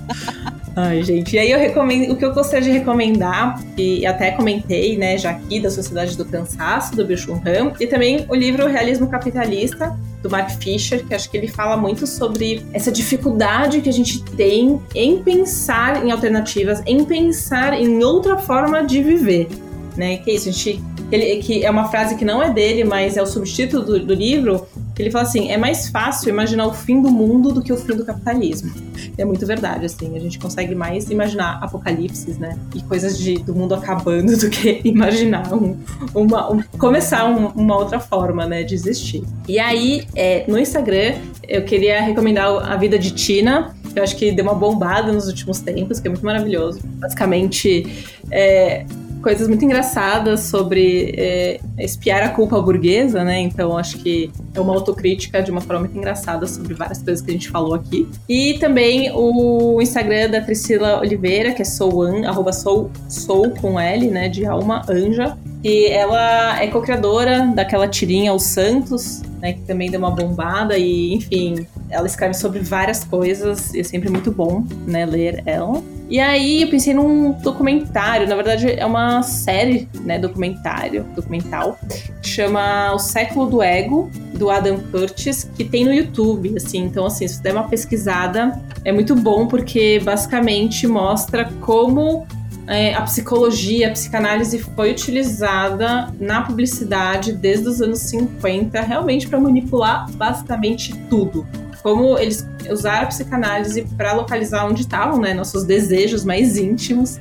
Ai, gente. E aí eu recomendo, o que eu gostaria de recomendar, e até comentei, né, já aqui da Sociedade do Cansaço, do Bill Han, e também o livro Realismo Capitalista, do Mark Fisher, que acho que ele fala muito sobre essa dificuldade que a gente tem em pensar em alternativas, em pensar em outra forma de viver, né? Que é isso, a gente ele, que é uma frase que não é dele, mas é o subtítulo do, do livro, que ele fala assim: é mais fácil imaginar o fim do mundo do que o fim do capitalismo. É muito verdade, assim, a gente consegue mais imaginar apocalipses, né? E coisas de, do mundo acabando (laughs) do que imaginar um, uma, um, começar um, uma outra forma, né, de existir. E aí, é, no Instagram, eu queria recomendar a vida de Tina. Eu acho que deu uma bombada nos últimos tempos, que é muito maravilhoso. Basicamente, é, coisas muito engraçadas sobre é, espiar a culpa burguesa, né? Então acho que é uma autocrítica de uma forma muito engraçada sobre várias coisas que a gente falou aqui. E também o Instagram da Priscila Oliveira, que é souan, arroba sou, sou com L, né? De alma anja. E ela é co-criadora daquela tirinha Os Santos, né, que também deu uma bombada e, enfim, ela escreve sobre várias coisas e é sempre muito bom, né, ler ela. E aí eu pensei num documentário, na verdade é uma série, né, documentário, documental, que chama O Século do Ego, do Adam Curtis, que tem no YouTube, assim, então assim, se der uma pesquisada, é muito bom porque basicamente mostra como é, a psicologia, a psicanálise foi utilizada na publicidade desde os anos 50, realmente para manipular basicamente tudo. Como eles usaram a psicanálise para localizar onde estavam né, nossos desejos mais íntimos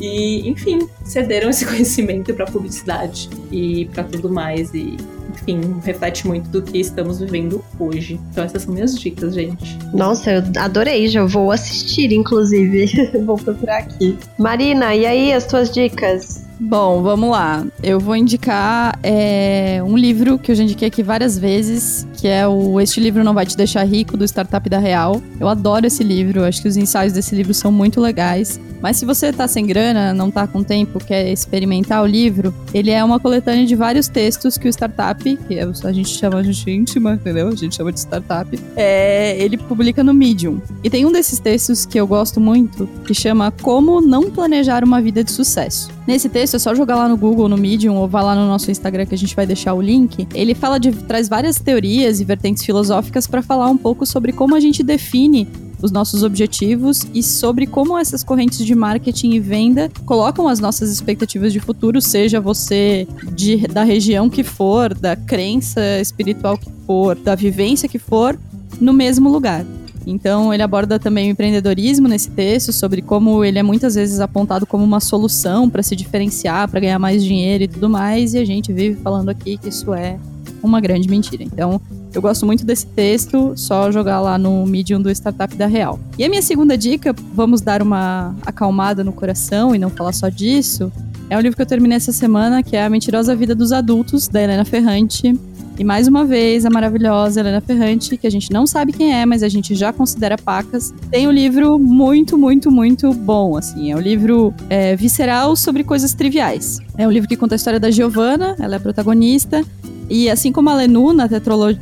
e, enfim, cederam esse (laughs) conhecimento para a publicidade e para tudo mais. E enfim, reflete muito do que estamos vivendo hoje. Então essas são minhas dicas, gente. Nossa, eu adorei, já vou assistir, inclusive. (laughs) vou procurar aqui. Marina, e aí as tuas dicas? Bom, vamos lá. Eu vou indicar é, um livro que eu já indiquei aqui várias vezes, que é o Este Livro Não Vai Te Deixar Rico, do Startup da Real. Eu adoro esse livro, acho que os ensaios desse livro são muito legais. Mas se você tá sem grana, não tá com tempo, quer experimentar o livro, ele é uma coletânea de vários textos que o startup, que a gente chama de íntima, entendeu? A gente chama de startup, é, ele publica no Medium. E tem um desses textos que eu gosto muito, que chama Como Não Planejar uma Vida de Sucesso. Nesse texto, é só jogar lá no Google, no Medium, ou vá lá no nosso Instagram que a gente vai deixar o link. Ele fala de traz várias teorias e vertentes filosóficas para falar um pouco sobre como a gente define os nossos objetivos e sobre como essas correntes de marketing e venda colocam as nossas expectativas de futuro, seja você de, da região que for, da crença espiritual que for, da vivência que for, no mesmo lugar. Então, ele aborda também o empreendedorismo nesse texto, sobre como ele é muitas vezes apontado como uma solução para se diferenciar, para ganhar mais dinheiro e tudo mais, e a gente vive falando aqui que isso é uma grande mentira. Então, eu gosto muito desse texto, só jogar lá no Medium do Startup da Real. E a minha segunda dica, vamos dar uma acalmada no coração e não falar só disso, é um livro que eu terminei essa semana, que é A Mentirosa Vida dos Adultos, da Helena Ferrante. E mais uma vez, a maravilhosa Helena Ferrante, que a gente não sabe quem é, mas a gente já considera pacas, tem um livro muito, muito, muito bom, assim. É um livro é, visceral sobre coisas triviais. É um livro que conta a história da Giovanna, ela é a protagonista, E assim como a Lenu na,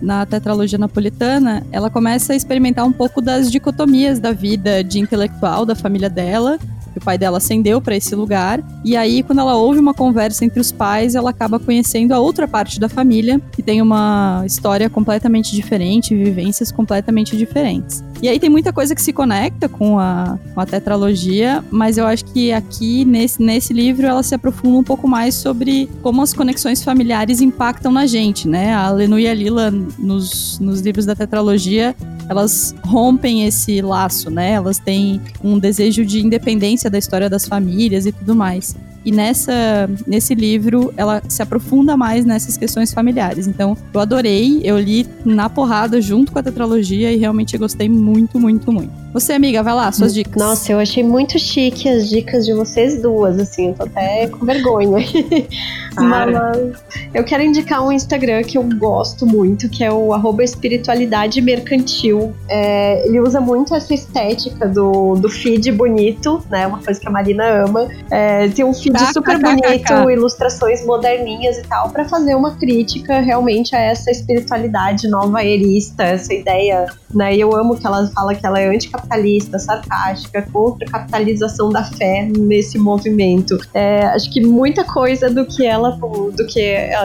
na tetralogia napolitana, ela começa a experimentar um pouco das dicotomias da vida de intelectual da família dela o pai dela ascendeu para esse lugar. E aí, quando ela ouve uma conversa entre os pais, ela acaba conhecendo a outra parte da família, que tem uma história completamente diferente, vivências completamente diferentes. E aí tem muita coisa que se conecta com a, com a tetralogia, mas eu acho que aqui, nesse, nesse livro, ela se aprofunda um pouco mais sobre como as conexões familiares impactam na gente, né? A Lenu e a Lila, nos, nos livros da tetralogia, elas rompem esse laço, né? Elas têm um desejo de independência da história das famílias e tudo mais. E nessa, nesse livro, ela se aprofunda mais nessas questões familiares. Então, eu adorei, eu li na porrada junto com a tetralogia e realmente gostei muito, muito, muito. Você, amiga, vai lá, suas dicas. Nossa, eu achei muito chique as dicas de vocês duas, assim, eu tô até com vergonha. (laughs) Mas eu quero indicar um Instagram que eu gosto muito, que é o arroba espiritualidade mercantil. É, ele usa muito essa estética do, do feed bonito, né? Uma coisa que a Marina ama. É, tem um feed super bonito, ilustrações moderninhas e tal, para fazer uma crítica realmente a essa espiritualidade nova erista, essa ideia, né? E eu amo que ela fala que ela é anticapitalista capitalista, sarcástica, contra a capitalização da fé nesse movimento. É, acho que muita coisa do que ela, do que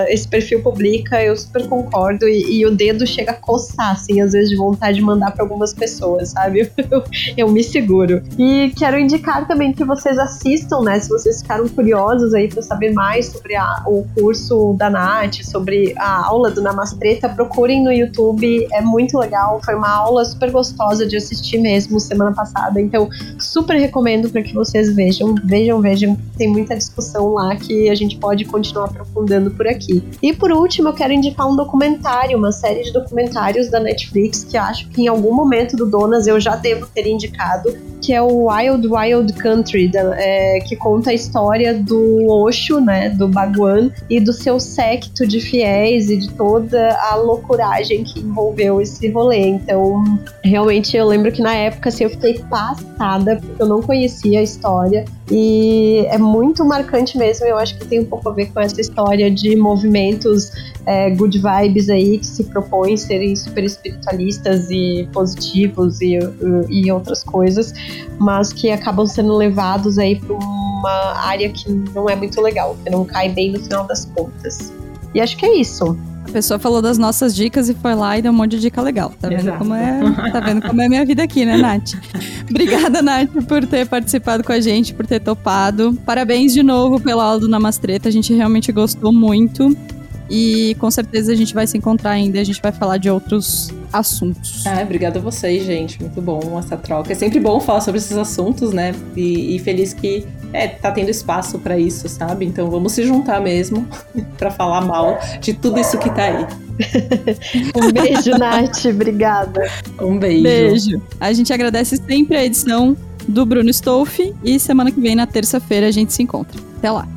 esse perfil publica, eu super concordo e, e o dedo chega a coçar, assim, às vezes de vontade de mandar para algumas pessoas, sabe? Eu, (laughs) eu me seguro. E quero indicar também que vocês assistam, né? Se vocês ficaram curiosos aí para saber mais sobre a, o curso da Nath, sobre a aula do Namastreta, procurem no YouTube, é muito legal. Foi uma aula super gostosa de assistir mesmo mesmo semana passada. Então, super recomendo para que vocês vejam. Vejam, vejam. Tem muita discussão lá que a gente pode continuar aprofundando por aqui. E por último, eu quero indicar um documentário, uma série de documentários da Netflix que acho que em algum momento do Donas eu já devo ter indicado, que é o Wild Wild Country, da, é, que conta a história do Osho, né, do Bhagwan, e do seu secto de fiéis e de toda a loucuragem que envolveu esse rolê. Então, realmente eu lembro que na época assim, eu fiquei passada, porque eu não conhecia a história. E é muito marcante mesmo, eu acho que tem um pouco a ver com essa história de movimentos é, good vibes aí que se propõem serem super espiritualistas e positivos e, e outras coisas, mas que acabam sendo levados aí para uma área que não é muito legal, que não cai bem no final das contas. E acho que é isso. A pessoa falou das nossas dicas e foi lá e deu um monte de dica legal. Tá vendo como é? Tá vendo como é a minha vida aqui, né, Nath? (laughs) Obrigada, Nath, por ter participado com a gente, por ter topado. Parabéns de novo pela aula do Namastreta. A gente realmente gostou muito. E com certeza a gente vai se encontrar ainda e a gente vai falar de outros assuntos. Ah, obrigada a vocês, gente. Muito bom essa troca. É sempre bom falar sobre esses assuntos, né? E, e feliz que é, tá tendo espaço para isso, sabe? Então vamos se juntar mesmo (laughs) para falar mal de tudo isso que tá aí. (laughs) um beijo, Nath. Obrigada. Um beijo. Beijo. A gente agradece sempre a edição do Bruno Stolfi e semana que vem, na terça-feira, a gente se encontra. Até lá.